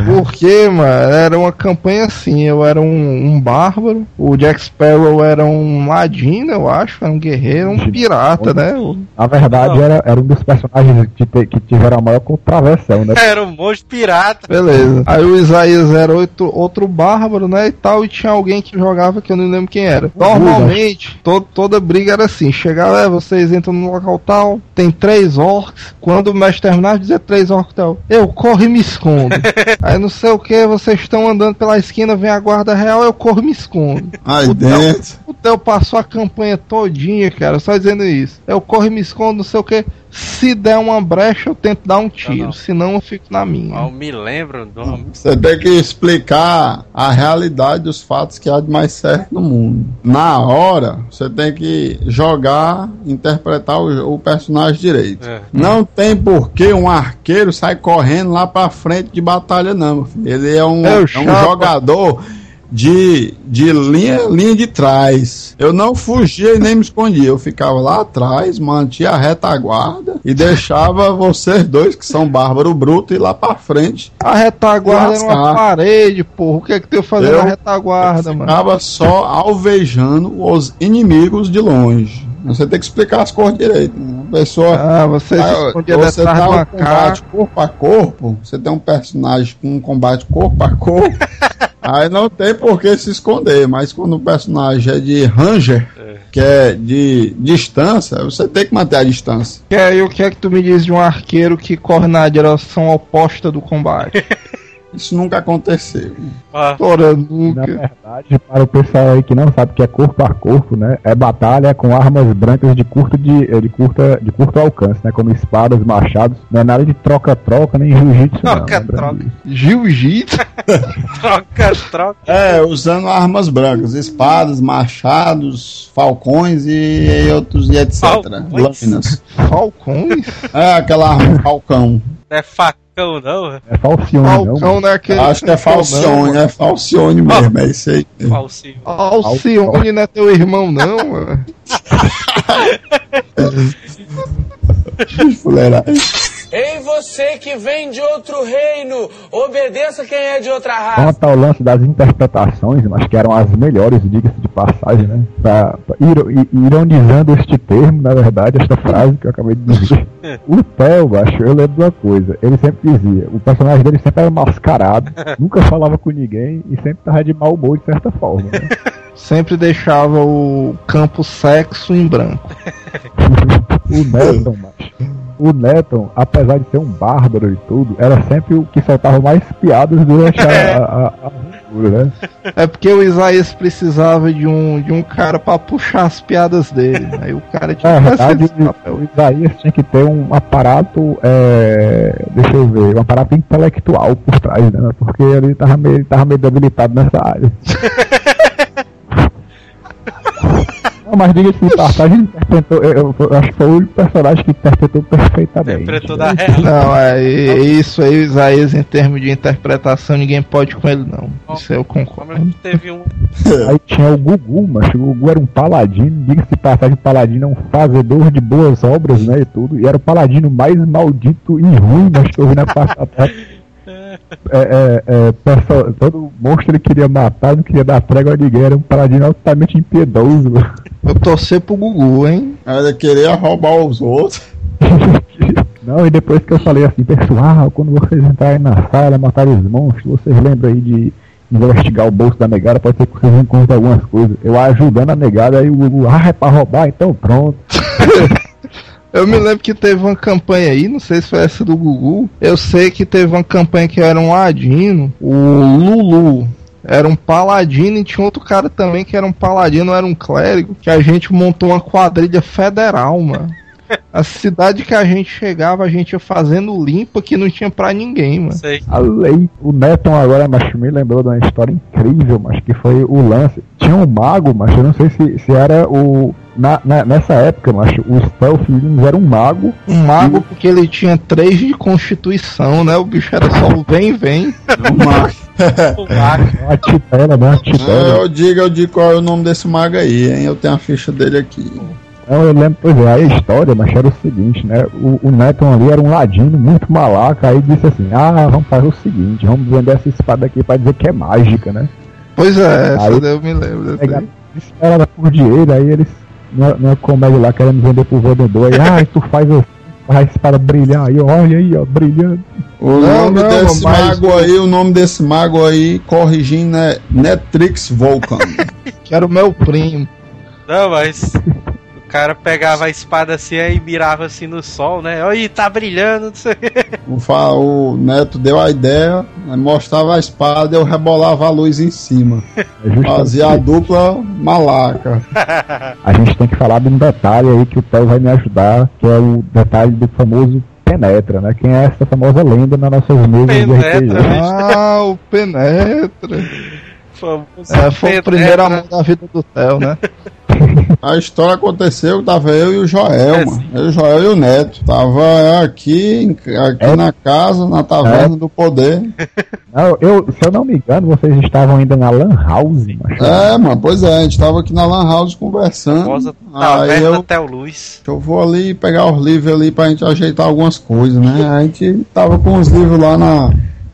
Porque, mano, era uma campanha assim, eu era um, um bárbaro, o Jack Sparrow era um ladino, eu acho, era um guerreiro, um pirata, né? Na verdade, Não. era, era um dos personagens que, te- que tiveram a maior contraversão, né? Era um monstro pirata. Beleza. Aí o Isaías era outro, outro bárbaro, né, e tal, e tinha alguém que jogava que eu não lembro quem era. Normalmente, to, toda briga era assim, chegava, é, vocês entram no local tal, tem três orcs, quando o mestre terminar de dizer três orcs tal, eu corro e me escondo. Aí não sei o que, vocês estão andando pela esquina, vem a guarda real, eu corro e me escondo. Ai, O Theo, dentro. o Theo passou a campanha todinha, cara, só dizendo isso. Eu corro e me escondo, não sei o que. Se der uma brecha, eu tento dar um tiro, não. senão eu fico na minha. Eu me lembro do. Você tem que explicar a realidade dos fatos que há de mais certo no mundo. Na hora, você tem que jogar, interpretar o, o personagem direito. É. Não tem por que um arqueiro sair correndo lá pra frente de batalha, não. meu filho. Ele é um, É um jogador de, de linha, linha de trás. Eu não fugia e nem me escondia. Eu ficava lá atrás, mantinha a retaguarda e deixava vocês dois, que são bárbaro bruto, ir lá pra frente. A retaguarda era uma parede, porra. O que é que tu ia fazer Eu- na retaguarda, mano? Ficava só alvejando os inimigos de longe. Você tem que explicar as cores direito. Uma pessoa. Ah, você se escondia você tá de um combate corpo a corpo, você tem um personagem com um combate corpo a corpo, aí não tem por que se esconder, mas quando o personagem é de ranger, que é de distância, você tem que manter a distância. Que aí o que é que tu me diz de um arqueiro que corre na direção oposta do combate? Isso nunca aconteceu. Ó, Ora, Na nunca. verdade, para o pessoal aí que não sabe o que é corpo a corpo, né? É batalha com armas brancas de curto, de, de curta, de curto alcance, né? Como espadas, machados. Não é nada de troca-troca nem jiu-jitsu, não. Troca-troca. Jiu-jitsu? troca, troca. É, usando armas brancas, espadas, machados, falcões e, e outros e etc. Falcões? Lâminas. Falcões? É aquela arma falcão. É facão, não. É falcione, não. Falcão não é aquele. Acho que é Falcione, é Falcione mesmo, é isso aí. Falsinho. Alcione não é teu irmão, não. Fuleiragem. Ei, você que vem de outro reino, obedeça quem é de outra raça. Quanto ao lance das interpretações, acho que eram as melhores, diga-se de passagem, né? Pra, pra ironizando este termo, na verdade, esta frase que eu acabei de dizer. O Theo, acho, eu lembro de uma coisa, ele sempre dizia, o personagem dele sempre era mascarado, nunca falava com ninguém e sempre tava de mau humor de certa forma, né? Sempre deixava o campo sexo em branco. O Neton, macho. O Neton, apesar de ser um bárbaro e tudo, era sempre o que soltava mais piadas durante a, a- a- futuro, né? É porque o Isaías precisava de um, de um cara pra puxar as piadas dele. Aí o cara tinha Na que fazer verdade, esse papel. o Isaías tinha que ter um aparato, é, deixa eu ver, um aparato intelectual por trás, né? Porque ele tava meio, ele tava meio debilitado nessa área. Não, mas diga-se de passagem, ele interpretou, eu, eu- eu acho que foi o único personagem que interpretou perfeitamente. Interpretou da real. Não, é isso aí, o Isaías, em termos de interpretação, ninguém pode com ele, não. Isso eu Como concordo. teve um. Aí tinha o Gugu, mas o Gugu era um paladino, diga-se de passagem, paladino é um fazedor de boas obras, né, e tudo, e era o paladino mais maldito e ruim, mas que eu vi na passada. É, é, é, perso- todo monstro ele queria matar, não queria dar trégua a ninguém, era um paladino altamente impiedoso. Eu torcer pro Gugu, hein? Ele queria roubar os outros. Não, e depois que eu falei assim, pessoal, quando vocês entrarem na sala, matarem os monstros, vocês lembram aí de investigar o bolso da negada, pode ser que vocês encontrem algumas coisas. Eu ajudando a negada, aí o Gugu, ah, é pra roubar, então pronto. Eu me lembro que teve uma campanha aí, não sei se foi essa do Gugu. Eu sei que teve uma campanha que era um ladino, o Lulu. Era um paladino e tinha outro cara também que era um paladino, era um clérigo, que a gente montou uma quadrilha federal, mano. A cidade que a gente chegava, a gente ia fazendo limpa que não tinha pra ninguém, mano. Sei. A lei, o Neton agora, mas me lembrou de uma história incrível, mas que foi o lance. Tinha um mago, mas eu não sei se, se era o. Na, na- nessa época, mas o Stealth Williams era um mago. Um mago porque ele tinha três de constituição, né? O bicho era só o vem, vem. Mas, O Mago. Uma titela, né? É, titela. eu digo, eu digo qual é o nome desse mago aí, hein? Eu tenho a ficha dele aqui. Não, eu lembro, pois é, a história, mas era o seguinte, né? O, o Neton ali era um ladino muito malaca, aí disse assim, ah, vamos fazer o seguinte, vamos vender essa espada aqui pra dizer que é mágica, né? Pois é, essa Aí- daí eu me lembro. ela por dinheiro, aí eles, numa, numa comédia lá, querendo vender pro vendedor, aí, ah, tu faz faz a espada brilhar, aí, olha aí, ó, brilhando. O Não, nome não, desse mas- mago aí, o nome desse mago aí, corrigindo, é Netrix Vulcan. Que era o meu primo. Não, mas. O cara pegava a espada assim aí mirava assim no sol, né? Oi, tá brilhando, não sei o quê. o, fa- o Neto deu a ideia, aí mostrava a espada, eu rebolava a luz em cima. Fazia a dupla malaca. A gente tem que falar de um detalhe aí que o Theo vai me ajudar, que é o detalhe do famoso Penetra, né? Quem é essa famosa lenda nas nossas mesas de Penetra, RPG? né? Ah, o Penetra. Famoso É, foi o Penetra. primeiro amor da vida do Theo, né? A história aconteceu, tava eu e o Joel, É, mano. Eu, o Joel e o Neto. Tava aqui, aqui É. na casa, na taverna do poder. Não, eu, se eu não me engano, vocês estavam ainda na Lan House, macho. É, mano, pois é, a gente tava aqui na Lan House conversando. Famosa Aí eu, até o Luz. eu vou ali pegar os livros ali pra gente ajeitar algumas coisas, né? A gente tava com os livros lá na,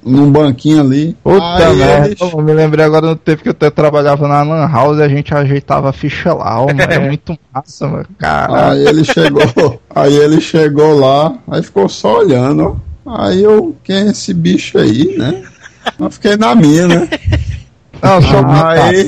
num banquinho ali. Puta merda. eles- Eu me lembrei agora do tempo que eu até trabalhava na Lan House e a gente ajeitava a ficha lá, ó, mano. É muito massa, mano. Caralho. Aí ele chegou, aí ele chegou lá, aí ficou só olhando, ó. Aí eu, quem é esse bicho aí, né? Eu fiquei na minha, né? Não, só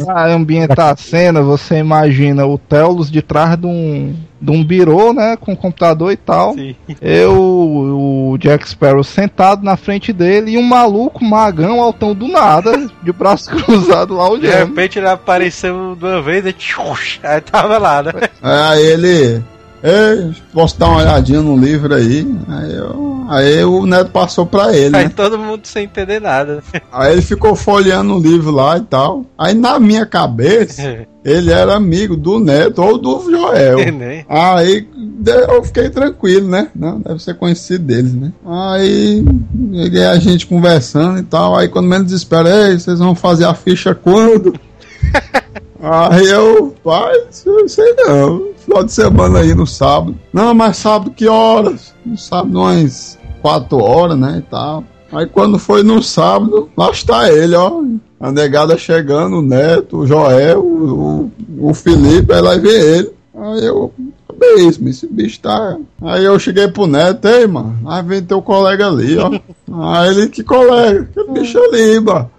pra ambientar a cena, você imagina o Telos de trás de um, de um birô, né, com computador e tal. Sim. Eu, o Jack Sparrow sentado na frente dele e um maluco, magão, altão do nada, de braço cruzado lá De olhando. repente ele apareceu de uma vez e tchux, aí tava lá, né? Aí ele, ei, posso dar uma olhadinha no livro aí? Aí, eu- aí o neto passou pra ele, Aí né? todo mundo sem entender nada. Aí ele ficou folheando o livro lá e tal. Aí na minha cabeça, ele era amigo do neto ou do Joel. Aí eu fiquei tranquilo, né? Não, deve ser conhecido deles, né? Aí a gente conversando e tal. Aí quando menos espera, ei, vocês vão fazer a ficha quando? Aí eu, pai, eu sei não. Final de semana aí no sábado. Não, mas sábado que horas? No sábado umas quatro horas, né? E tal. Aí quando foi no sábado, lá está ele, ó. A negada chegando, o Neto, o Joel, o, o, o Felipe, aí lá vem ele. Aí eu, mesmo, esse bicho tá. Aí eu cheguei pro Neto, ei, mano, aí vem teu colega ali, ó. Aí ele, que colega? Que bicho ali, mano.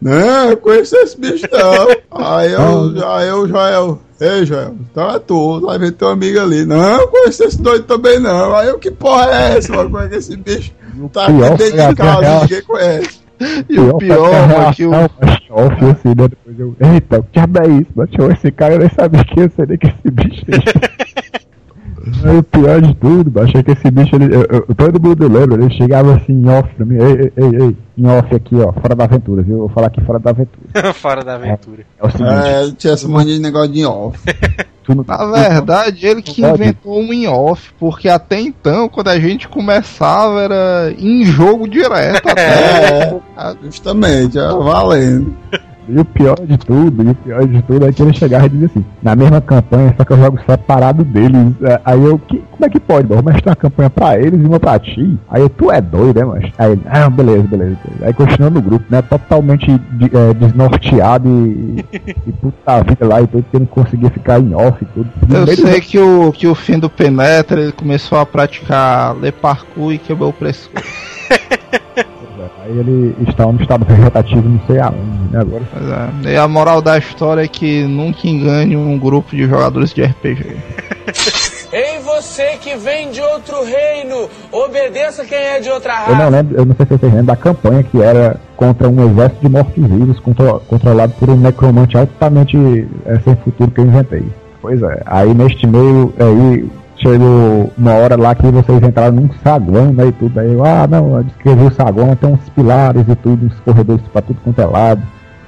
Não, eu conheço esse bicho não. Aí eu, aí eu, Joel, ei, Joel, então é tu, aí vem teu amigo ali. Não, eu conheço esse doido também não. Aí eu, que porra é essa, mano? Como é que esse bicho tá aqui dentro de casa, ninguém conhece. E o pior, mano, que o. Off, assim, né? Depois eu. Eita, que diabo é isso? Mas show, esse cara eu nem sabia que eu sei nem que esse bicho é. O pior de tudo, macho, é que esse bicho, ele, eu, eu, todo mundo lembra, ele chegava assim em off pra mim, ei, ei, ei, ei, em off aqui, ó, fora da aventura, viu? Eu vou falar aqui fora da aventura. Fora da aventura. É o seguinte, É, tinha essa mania de negócio de off. não Na verdade, ele que Pode. inventou um in-off, porque até então, quando a gente começava, era em jogo direto. Até. É, justamente, é, valendo. E o pior de tudo, e o pior de tudo é que ele chegava e dizia assim, na mesma campanha, só que eu jogo separado deles. É, Aí eu, que, como é que pode, mano? Mas tem uma campanha pra eles e uma pra ti. Aí eu, tu é doido, né, mas? Aí ele, ah, beleza, beleza, beleza. Aí continuando no grupo, né? Totalmente de- é, desnorteado e, e puta vida lá e tudo, que ele não conseguia ficar em off e tudo. Eu meio do sei que o, que o fim do Penetra ele começou a praticar Le Parkour e quebrou o Aí ele está no estado vegetativo, não sei aonde, né? Agora. Pois é. E a moral da história é que nunca engane um grupo de jogadores de RPG. Ei, você que vem de outro reino, obedeça quem é de outra Eu não raça. lembro, eu não sei se vocês lembram da campanha que era contra um exército de mortos-vivos contro- controlado por um necromante altamente é, sem futuro que eu inventei. Pois é, aí neste meio, aí chegou uma hora lá que vocês entraram num saguão, né, e tudo, aí eu, ah, não, descrevi o saguão, tem uns pilares e tudo, uns corredores pra tudo quanto é lado.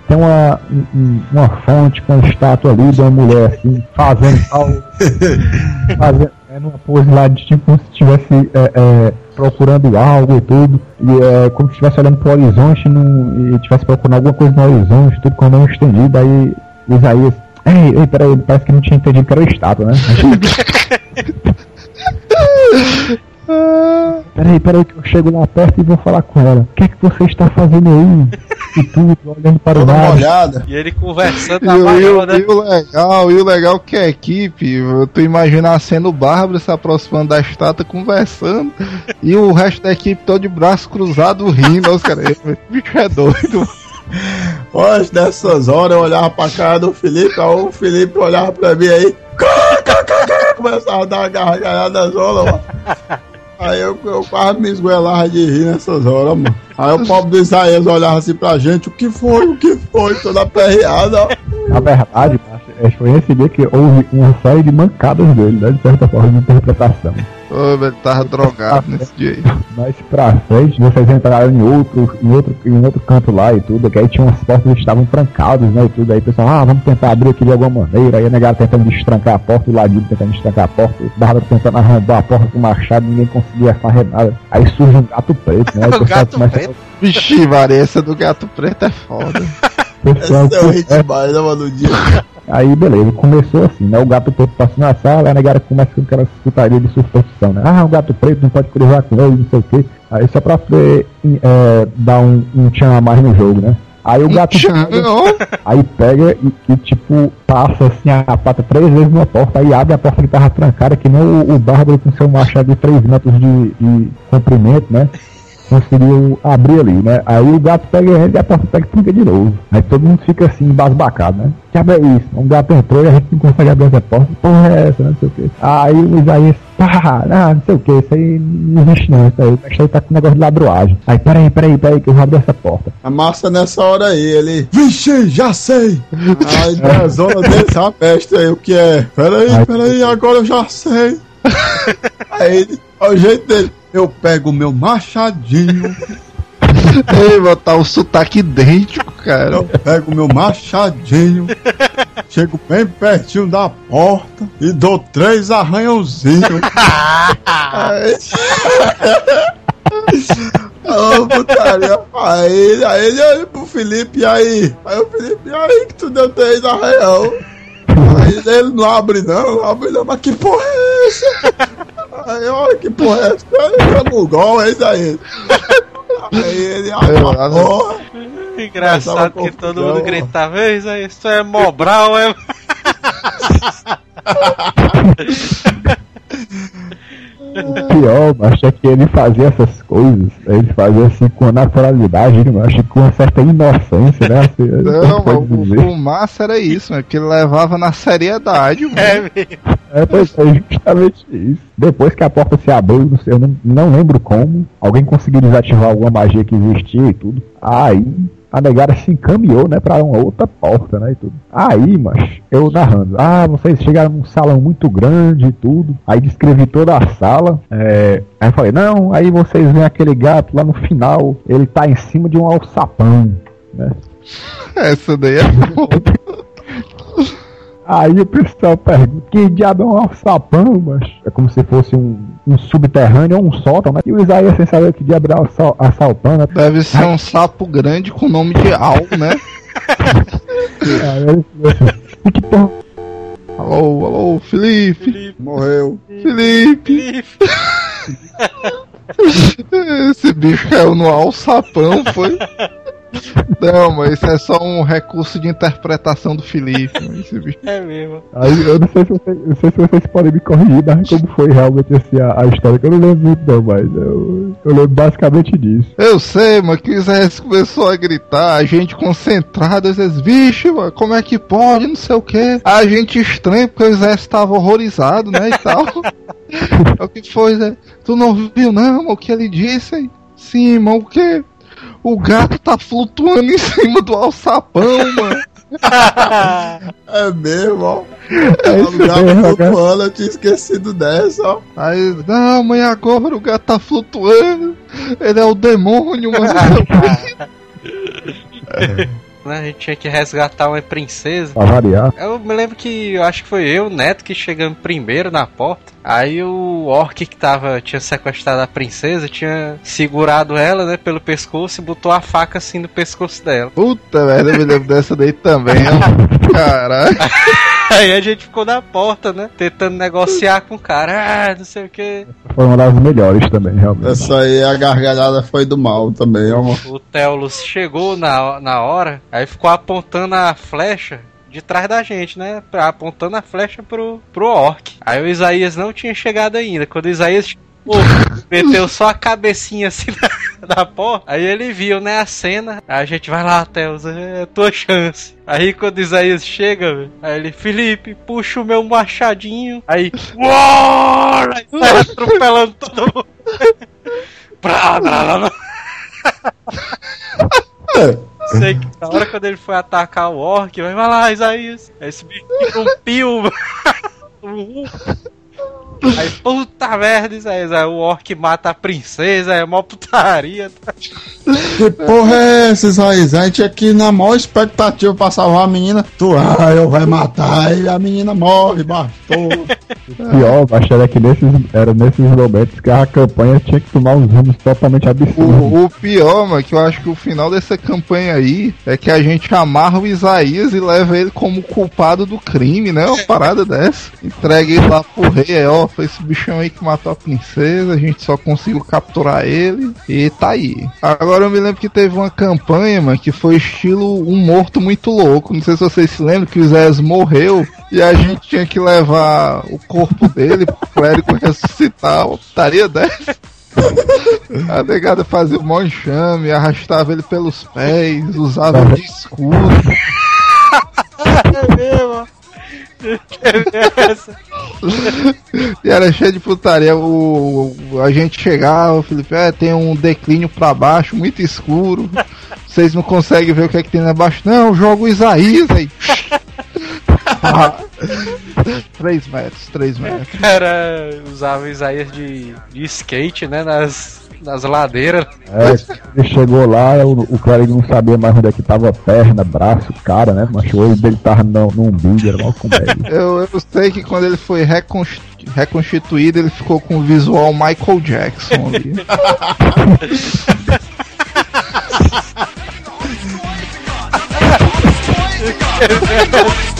Tem uma, um- um- uma fonte com uma estátua ali de uma mulher assim, fazendo algo fazendo é, numa pose lá de tipo como se estivesse é, é, procurando algo e tudo, e é, como se estivesse olhando pro horizonte num- e estivesse procurando alguma coisa no horizonte, tudo com a mão estendida, aí o Isaías, ei, ei, peraí, parece que não tinha entendido que era estátua, né? Peraí, peraí, que eu chego lá perto e vou falar com ela. O que é que você está fazendo aí? E tudo, olhando para o lado. molhada. E ele conversando na o- maior, o- né? e o legal, e o legal que a equipe, tu imagina a cena o Bárbaro se aproximando da estátua conversando e o resto da equipe todo de braço cruzado rindo, os caras, bicho é doido. Hoje, nessas horas, eu olhava pra cara do Felipe, aí o Felipe olhava pra mim aí, começava a dar uma gargalhada zona, mano. Aí eu, eu quase me esgoelava de rir nessas horas, mano. Aí o pobre do Isaías olhava assim pra gente, o que foi, o que foi, toda aperreada, ó. Na verdade, macho, é, foi nesse dia que houve uma série de mancadas dele, né? De certa forma, de interpretação. Ô, ele tava drogado nesse dia aí. Mais pra frente, vocês entraram em outro, em outro, em outro canto lá e tudo, que aí tinha umas portas que estavam trancadas, né? E tudo. Aí o pessoal, ah, vamos tentar abrir aqui de alguma maneira. Aí a negada tentando destrancar a porta, o ladinho tentando destrancar a porta, o Bárbaro tentando arrombar a porta com o machado, ninguém conseguia fazer nada. Aí surge um gato preto, né? O gato preto? Vixe, Maria, essa do gato preto é foda. pessoal Esse é é, demais, né, mano, no dia. Aí beleza, começou assim, né? O gato preto passando na sala, a negara começa com aquela putaria de superstição, né? Ah, o gato preto não pode cruzar com ele, não sei o quê. Aí só pra poder é, dar um, um tchan a mais no jogo, né? Aí o gato pega, aí pega e, e, tipo passa assim a pata três vezes na porta, aí abre a porta que tava trancada, que nem o, o bárbaro com seu machado de 3 metros de, de comprimento, né? Conseguiu abrir ali, né? Aí o gato pega ele e a porta pega e tranca de novo. Aí todo mundo fica assim, embasbacado, né? Que é isso? Um gato entrou e a gente não consegue abrir essa porta. Que Porra é essa, né? Não sei o quê. Aí o Isaías, pá, ah, não sei o que, isso aí não existe não, isso aí. Isso aí tá com negócio de ladroagem. Aí, peraí, peraí, peraí, que eu vou abrir essa porta. A massa nessa hora aí, ele. Vixe, já sei! Aí da zona dele, essa peste aí, o que é? Peraí, peraí, agora eu já sei. Aí ele, ao jeito dele, eu pego o meu machadinho, Ei, botar o sotaque idêntico, cara. eu pego o meu machadinho, chego bem pertinho da porta e dou três arranhãozinhos. Aí. Ô, putaria. Aí, aí ele olha pro Felipe, e aí? Aí o Felipe, e aí que tu deu três arranhão? Aí ele não abre não, não abre não, mas que porra é essa? Aí olha que porra é essa? O gol, é isso aí. Aí ele, ah, Eu, tá porra. Engraçado que todo mundo gritava, "Ei, isso aí, isso é Mobral, é. pior, mas é que ele fazia essas coisas, ele fazia assim com naturalidade, eu acho que com uma certa inocência, né? Assim, Não, o, o massa era isso, né? Porque ele levava na seriedade, mano. É mesmo. É, pois é justamente isso. Depois que a porta se abriu, não sei, eu não, não lembro como, alguém conseguiu desativar alguma magia que existia e tudo. Aí a negara se encaminhou, né, pra uma outra porta, né, e tudo. Aí, mas eu narrando, ah, vocês chegaram num salão muito grande e tudo. Aí descrevi toda a sala. é, aí eu falei, não, aí vocês veem aquele gato lá no final, ele tá em cima de um alçapão, né. Essa daí é Aí o pessoal pergunta, que diabo é um alçapão, mas é como se fosse um, um subterrâneo ou um sótão, né? E o Isaías sem saber que diabo era alça- assaltando, né? Deve ser um sapo grande com nome de Al, né? Aí ele falou assim, "E que porra Alô, alô, Felipe, Morreu. Felipe. Esse bicho caiu no alçapão, foi? Não, mas isso é só um recurso de interpretação do Felipe. mano, Esse bicho. É mesmo. Aí eu não sei se vocês, não sei se vocês podem me corrigir, mas como foi realmente assim a, a história, que eu não lembro muito não, mas eu, eu lembro basicamente disso. Eu sei, mas que o Isaías começou a gritar, a gente concentrado, às vezes, vixe, mano, como é que pode, não sei o que. A gente estranho, porque o Isaías estava horrorizado, né, e tal. É o que foi, né? Tu não viu, não, mano, o que ele disse? Sim, mano, o que? O gato tá flutuando em cima do alçapão, mano. É mesmo, ó. É o gato mesmo, cara. flutuando, eu tinha esquecido dessa, ó. Aí, não, mãe, agora o gato tá flutuando. Ele é o demônio, mano. Né, A gente tinha que resgatar uma princesa. Pra variar. Eu me lembro que eu acho que foi eu, o Neto, que chegamos primeiro na porta. Aí o orc que tava, tinha sequestrado a princesa, tinha segurado ela, né, pelo pescoço e botou a faca assim no pescoço dela. Puta merda, eu me lembro dessa daí também, ó. Caralho. Aí a gente ficou na porta, né, tentando negociar com o cara, ah, não sei o que. Foi uma das melhores também, realmente. Essa aí, a gargalhada foi do mal também, ó. O Teolus chegou na, na hora, aí ficou apontando a flecha de trás da gente, né? Apontando a flecha pro, pro orc. Aí o Isaías não tinha chegado ainda. Quando o Isaías chegou, meteu só a cabecinha assim na, na. Aí ele viu, né, a cena. Aí a gente vai lá, Teus, é tua chance. Aí quando o Isaías chega, velho, aí ele, Felipe, puxa o meu machadinho. Aí, uou! Aí sai atropelando todo mundo. Brá, brá. Sei que na hora quando ele foi atacar o orc, vai lá, Isaías. Aí Esse bicho interrompiu. Aí, puta merda, Isaías. Aí o orc mata a princesa, é mó putaria. tá? Que porra é essa, Isaías? A gente aqui na maior expectativa pra salvar a menina. Tu, ah, eu vai matar e a menina morre, bastou. Pior, mas era que nesses, era nesses momentos que a campanha tinha que tomar uns rumos totalmente absurdos. O, o pior, mano, que eu acho que o final dessa campanha aí é que a gente amarra o Isaías e leva ele como culpado do crime, né? Uma parada dessa. Entrega ele lá pro rei, aí, ó, foi esse bichão aí que matou a princesa, a gente só conseguiu capturar ele e tá aí. Agora eu me lembro que teve uma campanha, mano, que foi estilo um morto muito louco. Não sei se vocês se lembram que o Isaías morreu e a gente tinha que levar o corpo dele pro clérigo ressuscitar. Uma putaria dessa. A negada fazia um mó enxame, arrastava ele pelos pés, usava de escudo. É mesmo. E era cheio de putaria. O, o- a gente chegava, o Felipe, é, tem um declínio pra baixo, muito escuro. Vocês não conseguem ver o que é que tem lá embaixo. Não, joga o Isaías aí. Ah, três metros, três metros. cara usava o Isaías de, de skate, né? Nas, nas ladeiras. É, ele chegou lá, o, o clérigo não sabia mais onde é que tava perna, braço, cara, né? Mas o olho dele tava no, no umbigo, era mal. Eu, eu sei que quando ele foi reconst- reconstituído, ele ficou com o visual Michael Jackson ali.